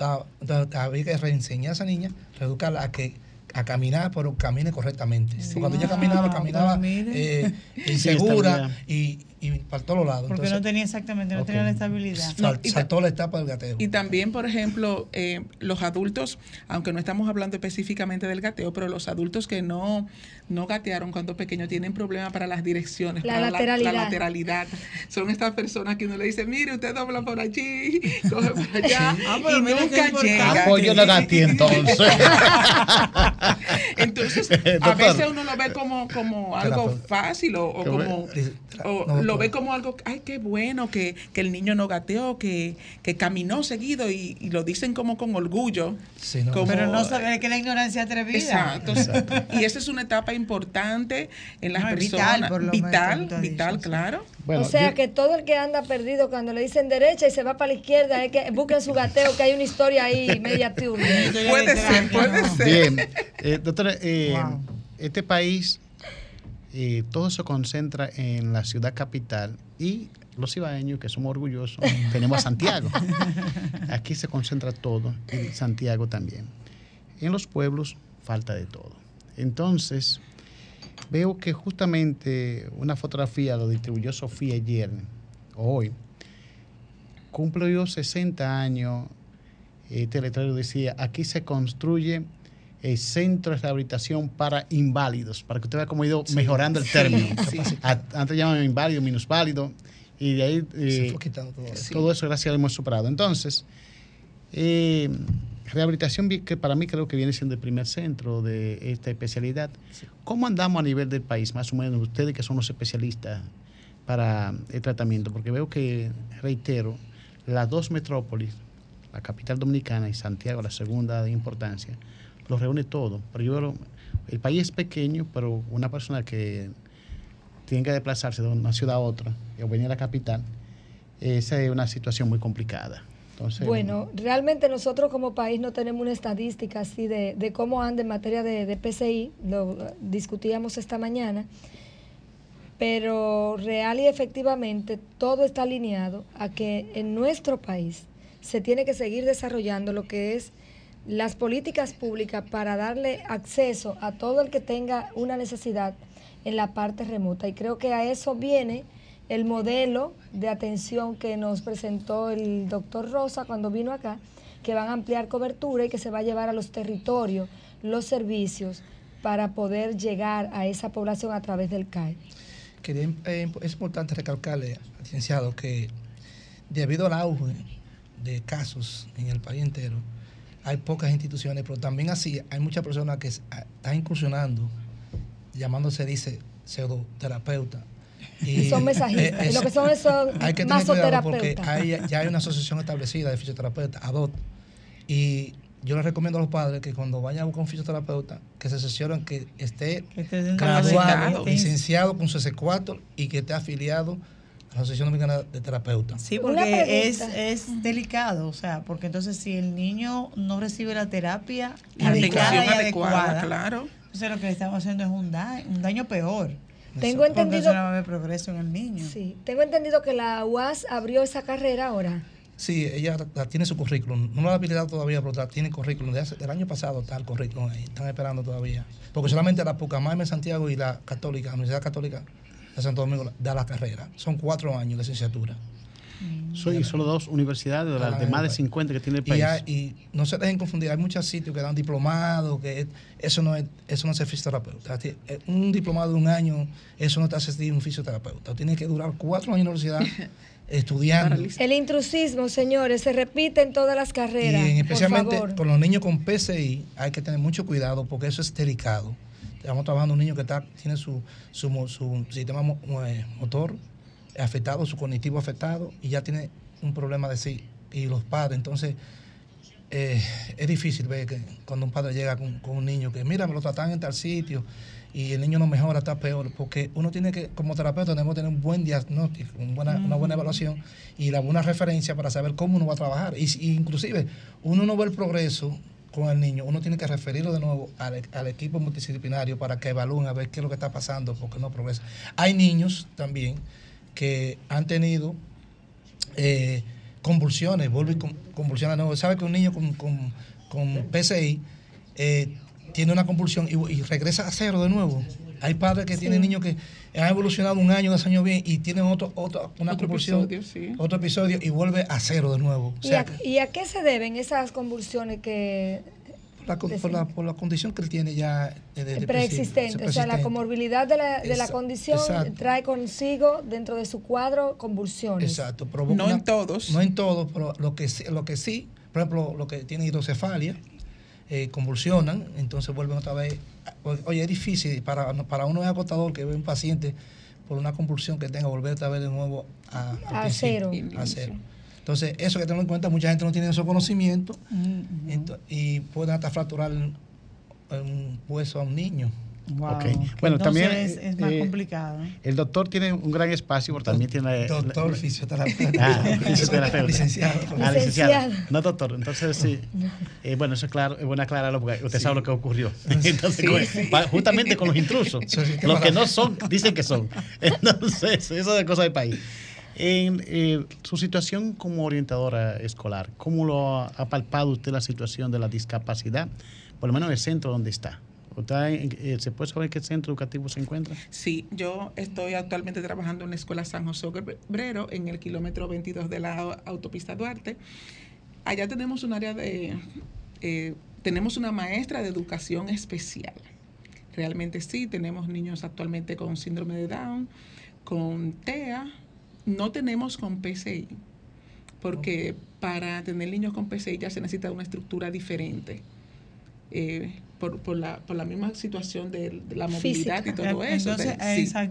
había que reenseñar a esa niña, reeducarla a que a caminar, pero camine correctamente. Cuando ella caminaba, ah, caminaba pues eh, *laughs* insegura y, y para todos lados. Porque no tenía exactamente, no tenía la estabilidad. saltó la etapa del gateo. Y también, por ejemplo, eh, los adultos, aunque no estamos hablando específicamente del gateo, pero los adultos que no, no gatearon cuando pequeños tienen problemas para las direcciones, la para lateralidad. La, lateralidad. Son estas personas que uno le dice, mire, usted dobla por allí, *laughs* coge por allá, ah, y nunca llega. Apoyo la gati entonces. *laughs* entonces, a veces uno lo ve como, como algo fácil o, como lo ve como algo, ay, qué bueno que, el niño no gateó, que, que caminó seguido y, lo dicen como con orgullo. pero no saber que la ignorancia atrevida. Exacto. y esa es una etapa importante en las personas. Vital, vital, vital, claro. o sea que todo el que anda perdido cuando le dicen derecha y se va para la izquierda, es que busquen su gateo, que hay una historia ahí media *laughs* turna. puede ser, puede ser. Bien, eh, doctora, eh, este país todo se concentra en la ciudad capital y los ibaeños, que somos orgullosos, *laughs* tenemos a Santiago. Aquí se concentra todo y Santiago también. En los pueblos falta de todo. Entonces, veo que justamente una fotografía lo distribuyó Sofía ayer, hoy, cumplió 60 años. Este letrero decía, aquí se construye el centro de rehabilitación para inválidos, para que usted vea cómo ha ido mejorando el término. *laughs* Antes llamaban inválido, minusválido, y de ahí eh, todo, eso. gracias a hemos superado. Entonces, eh, rehabilitación que para mí creo que viene siendo el primer centro de esta especialidad. ¿Cómo andamos a nivel del país, más o menos, ustedes que son los especialistas para el tratamiento? Porque veo que, reitero, las dos metrópolis, la capital dominicana y Santiago, la segunda de importancia, lo reúne todo. Pero yo, el país es pequeño, pero una persona que tiene que desplazarse de una ciudad a otra o venir a la capital, esa es una situación muy complicada. Bueno, realmente nosotros como país no tenemos una estadística así de, cómo anda en materia de PCI, lo discutíamos esta mañana, pero real y efectivamente todo está alineado a que en nuestro país se tiene que seguir desarrollando lo que es las políticas públicas para darle acceso a todo el que tenga una necesidad en la parte remota. Y creo que a eso viene el modelo de atención que nos presentó el doctor Rosa cuando vino acá, que van a ampliar cobertura y que se va a llevar a los territorios los servicios para poder llegar a esa población a través del CAE. Quería, eh, es importante recalcarle, licenciado, que debido al auge de casos en el país entero, hay pocas instituciones, pero también así hay muchas personas que están incursionando, llamándose, dice, pseudoterapeuta. Y *laughs* son mensajistas. y *laughs* lo que son son hay que tener cuidado porque hay, ya hay una asociación establecida de fisioterapeutas, ADOT. Y yo les recomiendo a los padres que cuando vayan a buscar un fisioterapeuta, que se asesoren que esté graduado, licenciado con su S4 y que esté afiliado la Asociación Dominicana de Terapeutas. Sí, porque es, es delicado, o sea, porque entonces si el niño no recibe la terapia adecuada, y adecuada, claro. Entonces lo que le estamos haciendo es un daño, un daño peor. Tengo entendido. no va a haber progreso en el niño. Sí, tengo entendido que la UAS abrió esa carrera ahora. Sí, ella tiene su currículum. No lo ha habilitado todavía, pero tiene currículum. Desde el año pasado está el currículum ahí. Están esperando todavía. Porque solamente la Pucamaima en Santiago y la Católica, la Universidad Católica de Santo Domingo, da la carrera. Son cuatro años de licenciatura. Soy solo dos universidades de, las de más de 50 que tiene el país. Y, no se dejen confundir, hay muchos sitios que dan diplomados, que eso no es, eso no es ser fisioterapeuta. Eh, un diplomado de un año, eso no te hace ser un fisioterapeuta. Tienes que durar cuatro años en la universidad *laughs* estudiando. El intrusismo, señores, se repite en todas las carreras. Y especialmente con los niños con PCI hay que tener mucho cuidado porque eso es delicado. Estamos trabajando un niño que está, tiene su, su, su sistema eh, motor afectado, su cognitivo afectado y ya tiene un problema de sí. Y los padres, entonces, eh, es difícil ver que cuando un padre llega con, con, un niño que, mira, me lo tratan en tal sitio y el niño no mejora, está peor, porque uno tiene que, como terapeuta, tenemos que tener un buen diagnóstico, una buena evaluación y la buena referencia para saber cómo uno va a trabajar. Y, inclusive, uno no ve el progreso con el niño, uno tiene que referirlo de nuevo al, al, equipo multidisciplinario para que evalúen a ver qué es lo que está pasando, porque no progresa. Hay niños también que han tenido eh, convulsiones, vuelve con, convulsiones nuevo. ¿Sabe que un niño con, con, con PCI eh, tiene una convulsión y, regresa a cero de nuevo. Hay padres que tienen niños que han evolucionado un año, dos años bien y tienen otro, otro una otro convulsión, episodio, otro episodio y vuelve a cero de nuevo. ¿Y, a, ¿Y, a, qué se deben esas convulsiones que por, la, por la condición que él tiene ya de, preexistente, o sea, la comorbilidad de la, de la condición trae consigo dentro de su cuadro convulsiones. Exacto, no en todos. No en todos, pero lo que, lo que sí, por ejemplo, lo que tiene hidrocefalia, eh, convulsionan, entonces vuelven otra vez. Oye, es difícil, para, para uno es agotador que ve un paciente por una convulsión que tenga, volver otra vez de nuevo a, a cero. A cero. Entonces, eso que tener en cuenta, mucha gente no tiene esos conocimientos y pueden hasta fracturar un hueso a un niño. Bueno, también es, más eh, complicado. El doctor tiene un gran espacio, porque también tiene. Doctor fisioterapeuta. *laughs* Ah, fisioterapeuta. licenciado. Ah, licenciado. No, doctor. Entonces, sí. Eh, bueno, eso es claro, es bueno aclararlo porque usted sabe lo que ocurrió. *laughs* Entonces, justamente con los intrusos. los que no son, dicen que son. *laughs* Entonces, eso es cosa del país. En eh, su situación como orientadora escolar, ¿cómo lo ha, palpado usted la situación de la discapacidad, por lo menos en el centro donde está? Eh, ¿Se puede saber qué centro educativo se encuentra? Sí, yo estoy actualmente trabajando en la Escuela San José Obrero, en el kilómetro 22 de la autopista Duarte. Allá tenemos un área de... Eh, tenemos una maestra de educación especial. Realmente sí, tenemos niños actualmente con síndrome de Down, con TEA, no tenemos con PCI, porque para tener niños con PCI ya se necesita una estructura diferente. Eh, por, por, la, por la misma situación de, la movilidad y todo eso. Entonces,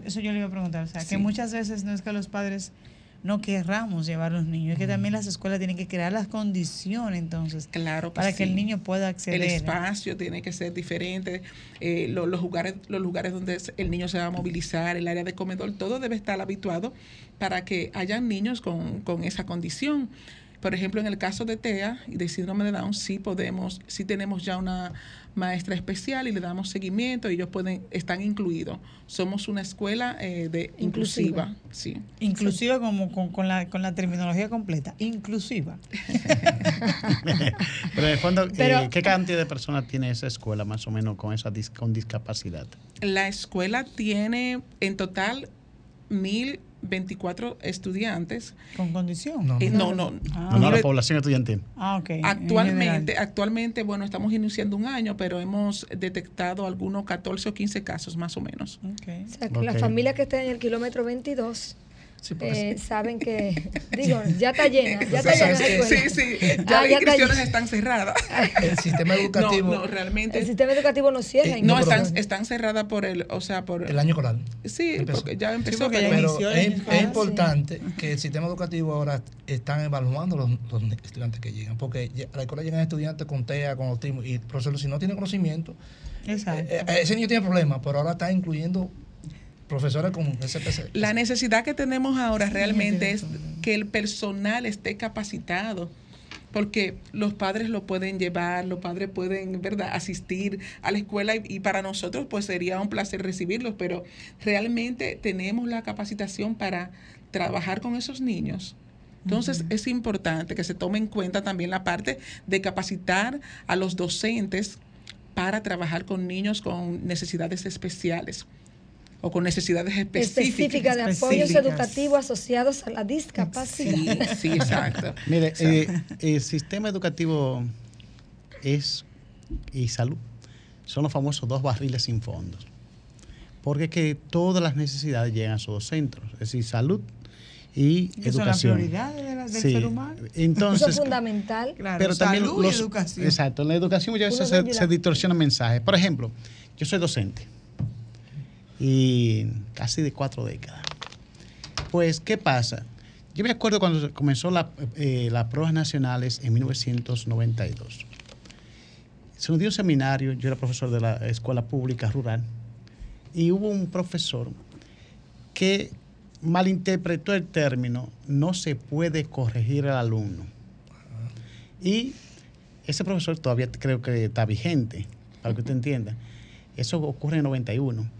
eso yo le iba a preguntar. O sea, que muchas veces no es que los padres no querramos llevar a los niños, es que también las escuelas tienen que crear las condiciones entonces claro para que el niño pueda acceder. El espacio tiene que ser diferente, eh, los, lugares, los lugares donde el niño se va a movilizar, el área de comedor, todo debe estar habituado para que haya niños con, con esa condición. Por ejemplo, en el caso de TEA y de síndrome de Down, sí podemos, sí tenemos ya una maestra especial y le damos seguimiento y ellos pueden, están incluidos. Somos una escuela eh, de inclusiva, sí. Inclusiva como con, con, la, con la terminología completa, inclusiva. *laughs* Pero en el fondo, eh, ¿qué cantidad de personas tiene esa escuela más o menos con esa con discapacidad? La escuela tiene en total mil 24 estudiantes. ¿Con condición? No, eh, no. no, ah. no, la población estudiantil. Ah, ok. Actualmente, actualmente, bueno, estamos iniciando un año, pero hemos detectado algunos 14 o 15 casos más o menos. Okay. O sea, que la familia que está en el kilómetro 22 eh, saben que, digo, ya está llena, ya *laughs* está llena. Sí, sí, ya ah, las inscripciones están cerradas. *laughs* El sistema educativo. No, realmente. El sistema educativo no cierra. Eh, no, están, están cerradas por el, o sea, por. El año escolar. Sí, porque ya empezó. pero es, importante que el sistema educativo ahora están evaluando los, los estudiantes que llegan, porque a la escuela llegan estudiantes con TEA, con autismo, y el profesor, si no tiene conocimiento, Exacto. Eh, ese niño tiene problemas, pero ahora está incluyendo profesora con SPC. La necesidad que tenemos ahora realmente es que el personal esté capacitado porque los padres lo pueden llevar, los padres pueden, ¿verdad?, asistir a la escuela y, para nosotros pues sería un placer recibirlos, pero realmente tenemos la capacitación para trabajar con esos niños. Entonces es importante que se tome en cuenta también la parte de capacitar a los docentes para trabajar con niños con necesidades especiales o con necesidades específicas. Específicas de apoyos educativos asociados a la discapacidad. Sí, sí exacto. *laughs* Mire, eh, el sistema educativo es y salud son los famosos dos barriles sin fondos. Porque es que todas las necesidades llegan a esos dos centros, es decir, salud y educación. Son las prioridades del ser humano. Entonces, Eso es fundamental. Claro, pero también salud y educación. Exacto, en la educación muchas veces se, se distorsiona mensajes. Por ejemplo, yo soy docente y casi de cuatro décadas. Pues, ¿qué pasa? Yo me acuerdo cuando comenzó la, eh, las pruebas nacionales en 1992. Se nos dio un seminario, yo era profesor de la escuela pública rural, y hubo un profesor que malinterpretó el término no se puede corregir al alumno. Y ese profesor todavía creo que está vigente, para que usted entienda. Eso ocurre en 91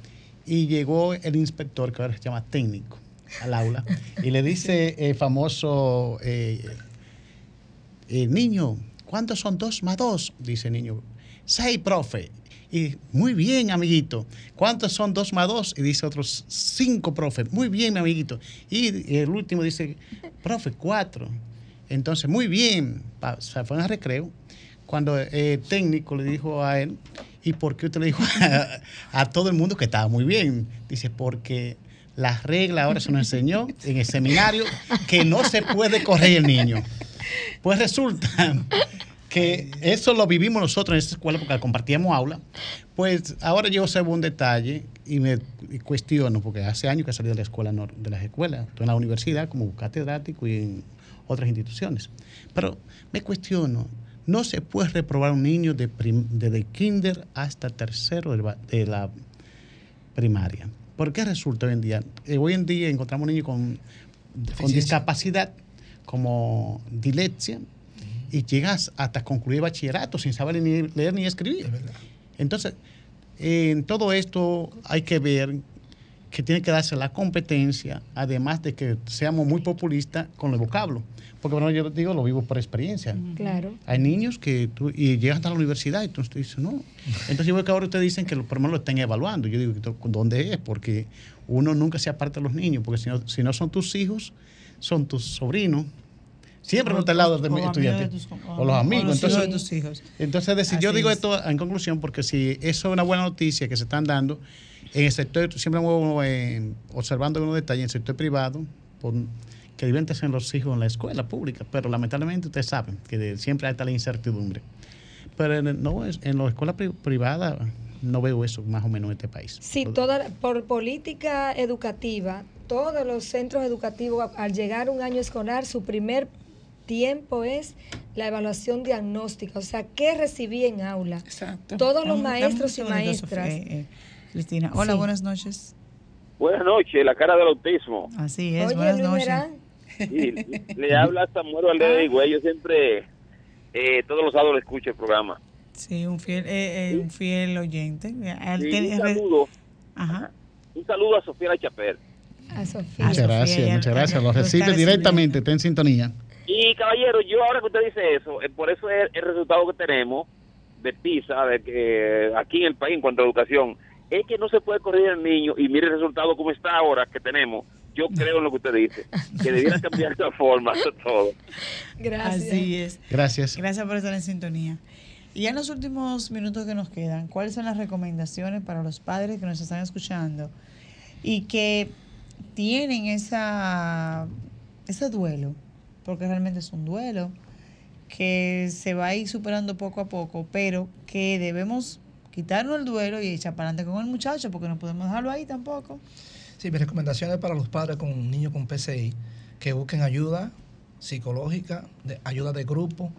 y llegó el inspector, que ahora se llama técnico, al aula, y le dice el famoso eh, eh, niño, ¿cuántos son dos más dos? Dice el niño, seis, profe. Y muy bien, amiguito. ¿Cuántos son dos más dos? Y dice otros cinco, profe. Muy bien, mi amiguito. Y el último dice, profe, cuatro. Entonces, muy bien. Se fue a recreo. Cuando el técnico le dijo a él, ¿Y por qué usted le dijo *laughs* a, todo el mundo que estaba muy bien? Dice, porque las reglas ahora se nos enseñó en el seminario que no se puede correr el niño. Pues resulta que eso lo vivimos nosotros en esta escuela porque compartíamos aula. Pues ahora yo sé un detalle y me cuestiono, porque hace años que salí de la escuela, de las escuelas, en la universidad como catedrático y en otras instituciones. Pero me cuestiono, no se puede reprobar un niño de desde kinder hasta tercero de la primaria. ¿Por qué resulta hoy en día? Eh, hoy en día encontramos niños con, con discapacidad como dilepsia y llegas hasta concluir bachillerato sin saber ni leer ni escribir. Entonces, en todo esto hay que ver que tiene que darse la competencia, además de que seamos muy populistas con el vocablo. Porque bueno, yo digo, lo vivo por experiencia. Claro. Hay niños que tú, y llegan hasta la universidad y tú dices, no. Entonces yo veo que ahora ustedes dicen que por lo menos lo estén evaluando. Yo digo, ¿dónde es? Porque uno nunca se aparta de los niños, porque si no, si no son tus hijos, son tus sobrinos. Siempre no está al lado de mis estudiantes. o los amigos. entonces, de tus hijos. Entonces, decir, yo digo esto en conclusión, porque si eso es una buena noticia que se están dando, en el sector, siempre me eh, observando unos detalles, en el sector privado, por, que deben ser los hijos en la escuela pública, pero lamentablemente ustedes saben que siempre hay tal incertidumbre. Pero en, no, en la escuela privada no veo eso más o menos en este país. Sí, toda, por política educativa, todos los centros educativos al llegar un año escolar, su primer tiempo es la evaluación diagnóstica, o sea, ¿qué recibí en aula? Exacto. Todos los maestros y maestras. Eh, eh, Cristina, hola, buenas noches. Buenas noches, la cara del autismo. Así es, buenas noches. Sí, le habla Samuel Valdez de Higüey. Yo siempre, eh, todos los sábados le escucho el programa. Sí, un fiel, eh, eh, un fiel oyente. Sí, un saludo. Ajá. Un saludo a Sofía La Chapel. A Sofía. Muchas gracias, muchas gracias. Lo recibe directamente, está en sintonía. Y caballero, yo ahora que usted dice eso, eh, por eso es el resultado que tenemos de PISA, de que aquí en el país en cuanto a educación, es que no se puede correr al niño y mire el resultado como está ahora que tenemos. Yo creo en lo que usted dice, *laughs* que debiera cambiar esa forma todo. Gracias. Así es. Gracias. Gracias por estar en sintonía. Y ya en los últimos minutos que nos quedan, ¿cuáles son las recomendaciones para los padres que nos están escuchando y que tienen esa, ese duelo? Porque realmente es un duelo que se va a ir superando poco a poco, pero que debemos quitarnos el duelo y echar para adelante con el muchacho porque no podemos dejarlo ahí tampoco. Sí, mi recomendación es para los padres con un niño con PCI que busquen ayuda psicológica, de, ayuda de grupo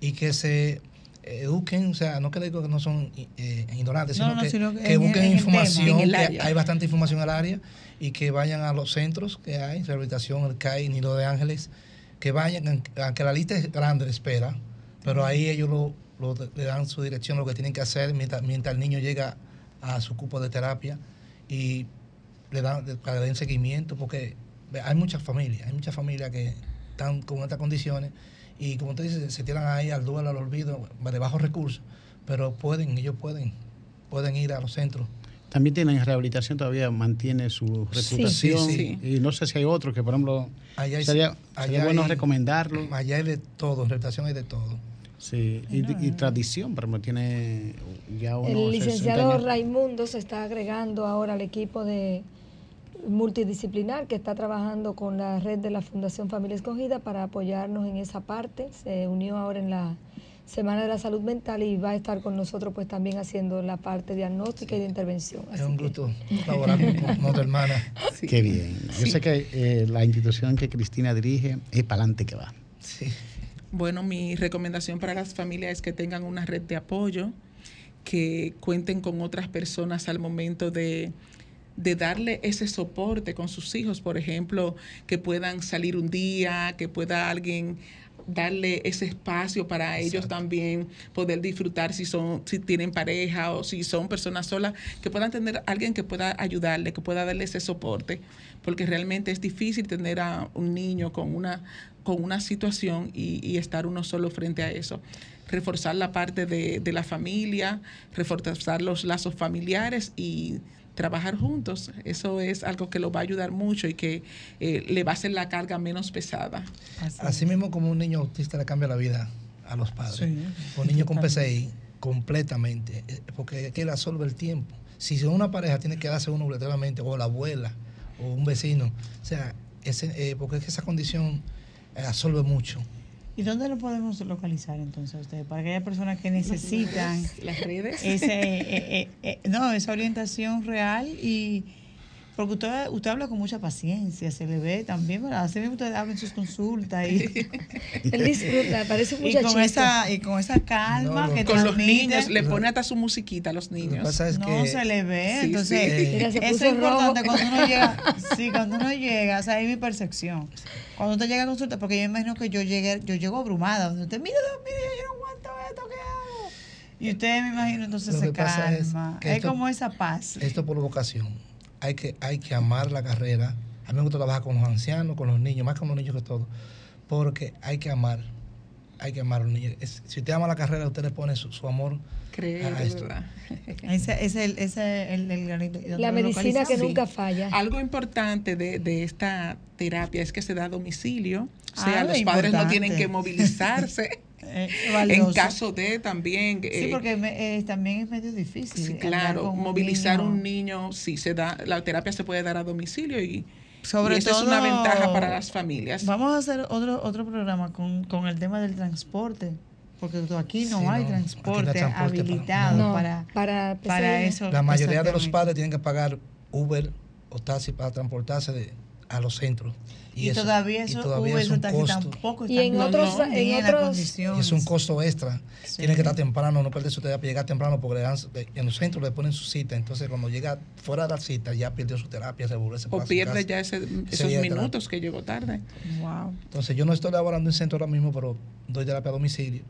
y que se eduquen, o sea, no que digo que no son eh, ignorantes, No, sino, no, que, sino que que en- busquen en el tema, información, que hay bastante información al área y que vayan a los centros que hay, rehabilitación, el CAI, Nido de Ángeles, que vayan, aunque la lista es grande de espera, pero ahí ellos lo, lo- le dan su dirección, lo que tienen que hacer mientras, mientras el niño llega a su cupo de terapia y le dan, para que le den seguimiento, porque hay muchas familias, hay muchas familias que están con estas condiciones y como usted dice, se tiran ahí al duelo, al olvido, de bajos recursos, pero pueden, ellos pueden, pueden ir a los centros. También tienen rehabilitación, todavía mantiene su Sí. reputación. Sí, Y no sé si hay otro que, por ejemplo, Allá hay- sería, sería allá bueno hay- recomendarlo. Allá hay de todo, en rehabilitación hay de todo. Sí, y, y tradición, por ejemplo, tiene ya unos El 60 licenciado años. Raimundo se está agregando ahora al equipo de multidisciplinar que está trabajando con la red de la Fundación Familia Escogida para apoyarnos en esa parte. Se unió ahora en la Semana de la Salud Mental y va a estar con nosotros pues también haciendo la parte diagnóstica y de intervención. Es un que- gusto colaborar con, hermana. *laughs* Qué bien. Yo Sí. sé que eh, la institución que Cristina dirige es para adelante que va. Sí. Bueno, mi recomendación para las familias es que tengan una red de apoyo, que cuenten con otras personas al momento de, de darle ese soporte con sus hijos, por ejemplo, que puedan salir un día, que pueda alguien darle ese espacio para ellos también poder disfrutar si son si tienen pareja o si son personas solas que puedan tener alguien que pueda ayudarle que pueda darle ese soporte. Porque realmente es difícil tener a un niño con una con una situación y, y estar uno solo frente a eso reforzar la parte de, de la familia reforzar los lazos familiares y trabajar juntos eso es algo que lo va a ayudar mucho y que eh, le va a hacer la carga menos pesada Así mismo como un niño autista le cambia la vida a los padres. Sí. un niño con PCI completamente, eh, porque es que él absorbe el tiempo. Si son una pareja, tiene que darse uno obligatoriamente, o la abuela, o un vecino. O sea, ese, eh, porque es que esa condición absorbe mucho. ¿Y dónde lo podemos localizar entonces ustedes? Para aquellas personas que necesitan *laughs* las redes ese, eh, eh, eh, no, esa orientación real y porque usted, usted habla con mucha paciencia, se le ve también, ¿verdad? Así mismo usted habla en sus consultas y, *laughs* Él disfruta, parece un y con muchachito. esa y con esa calma No, que con los niños le pone hasta su musiquita a los Lo niños pasa es no se le ve, Sí, entonces *laughs* sí. Mira, se eso es importante rojo. cuando uno llega, *laughs* sí, cuando uno llega, o sea, es mi percepción. Cuando usted llega a consulta, porque yo imagino que yo llegué, yo llego abrumada, donde usted, mira, mira, yo no aguanto esto, ¿qué hago? Y usted me imagino entonces Lo se es calma, que es esto- como esa paz. esto por vocación. Hay que, hay que amar la carrera. A mí me gusta trabajar con los ancianos, con los niños, más con los niños que todo. Porque hay que amar. Hay que amar a los niños. Es- si usted ama la carrera, usted le pone su, su amor creer a esto. *laughs* Ese es el, ese el, el granito. ¿Y dónde La medicina que nunca falla. Algo importante de, de esta terapia es que se da a domicilio. O sea, Ah, los padres no tienen que movilizarse. *laughs* Eh, *laughs* en caso de también. Sí, eh, porque me- eh, también es medio difícil. sí, claro, con un movilizar niño. un niño, sí se da, la terapia se puede dar a domicilio y, Sobre y esa todo, es una ventaja para las familias. Vamos a hacer otro otro programa con, con el tema del transporte, porque aquí no Sí, hay no, transporte transporte para- habilitado No, para, para, para PCI. eso. La mayoría de los padres tienen que pagar Uber o taxi para transportarse de, a los centros. Y, todavía eso, todavía es un costo. tampoco y en otros, en otros es un costo extra. Tiene que estar temprano, no perder su terapia, llegar temprano porque en los centros le ponen su cita. Entonces, cuando llega fuera de la cita, ya perdió su terapia, se vuelve O pierde ya esos minutos que llegó tarde. Wow. Entonces, yo no estoy laborando en centro ahora mismo, pero doy terapia a domicilio.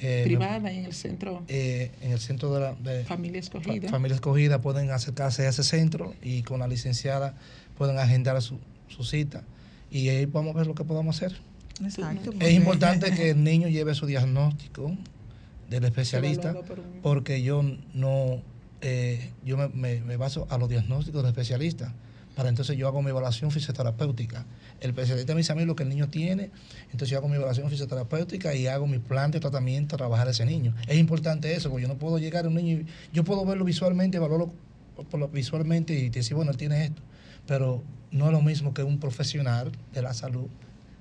Eh, Privada en el centro. Eh, en el centro de la familia escogida. familia escogida pueden acercarse a ese centro y con la licenciada pueden agendar su, su cita y ahí vamos a ver lo que podamos hacer. Exacto. Es importante que el niño lleve su diagnóstico del especialista porque yo no, eh, yo me, me, baso a los diagnósticos del especialista. Para entonces yo hago mi evaluación fisioterapéutica. El especialista me dice a mí lo que el niño tiene, entonces yo hago mi evaluación fisioterapéutica y hago mi plan de tratamiento a trabajar a ese niño. Es importante eso, porque yo no puedo llegar a un niño, yo puedo verlo visualmente, evaluarlo visualmente y decir, bueno, él tiene esto, pero no es lo mismo que un profesional de la salud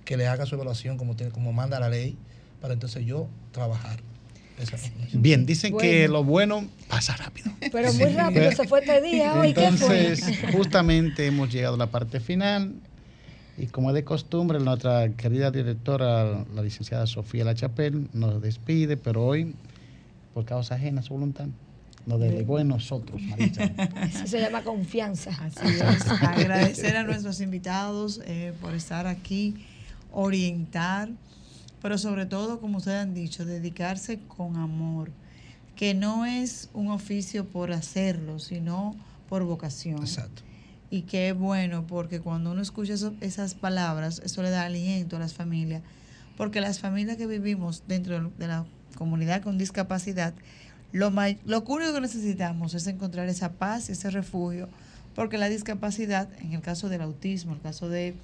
que le haga su evaluación como, tiene, como manda la ley, para entonces yo trabajar. Bien, dicen que lo bueno pasa rápido. Pero muy rápido se fue este día. Entonces, justamente hemos llegado a la parte final. Y como es de costumbre, nuestra querida directora, la licenciada Sofía Lachapel, nos despide, pero hoy, por causa ajena, su voluntad, nos delegó en nosotros, Marisa. Eso se llama confianza. Así es. Agradecer a nuestros invitados eh, por estar aquí, orientar, pero sobre todo, como ustedes han dicho, dedicarse con amor, que no es un oficio por hacerlo, sino por vocación. Exacto. Y que es bueno, porque cuando uno escucha esas palabras, eso le da aliento a las familias, porque las familias que vivimos dentro de la comunidad con discapacidad, lo, lo único que necesitamos es encontrar esa paz, ese refugio, porque la discapacidad, en el caso del autismo, en el caso de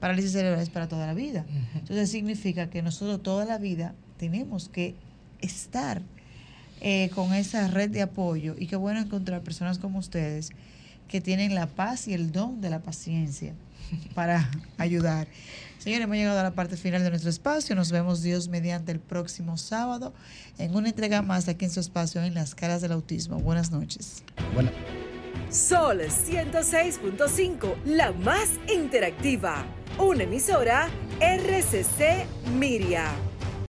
parálisis cerebral, es para toda la vida. Entonces significa que nosotros toda la vida tenemos que estar eh, con esa red de apoyo. Y qué bueno encontrar personas como ustedes que tienen la paz y el don de la paciencia para ayudar. Señores, hemos llegado a la parte final de nuestro espacio. Nos vemos Dios mediante el próximo sábado en una entrega más aquí en su espacio en Las Caras del Autismo. Buenas noches. Bueno. Sol 106.5, la más interactiva. Una emisora RCC Miria.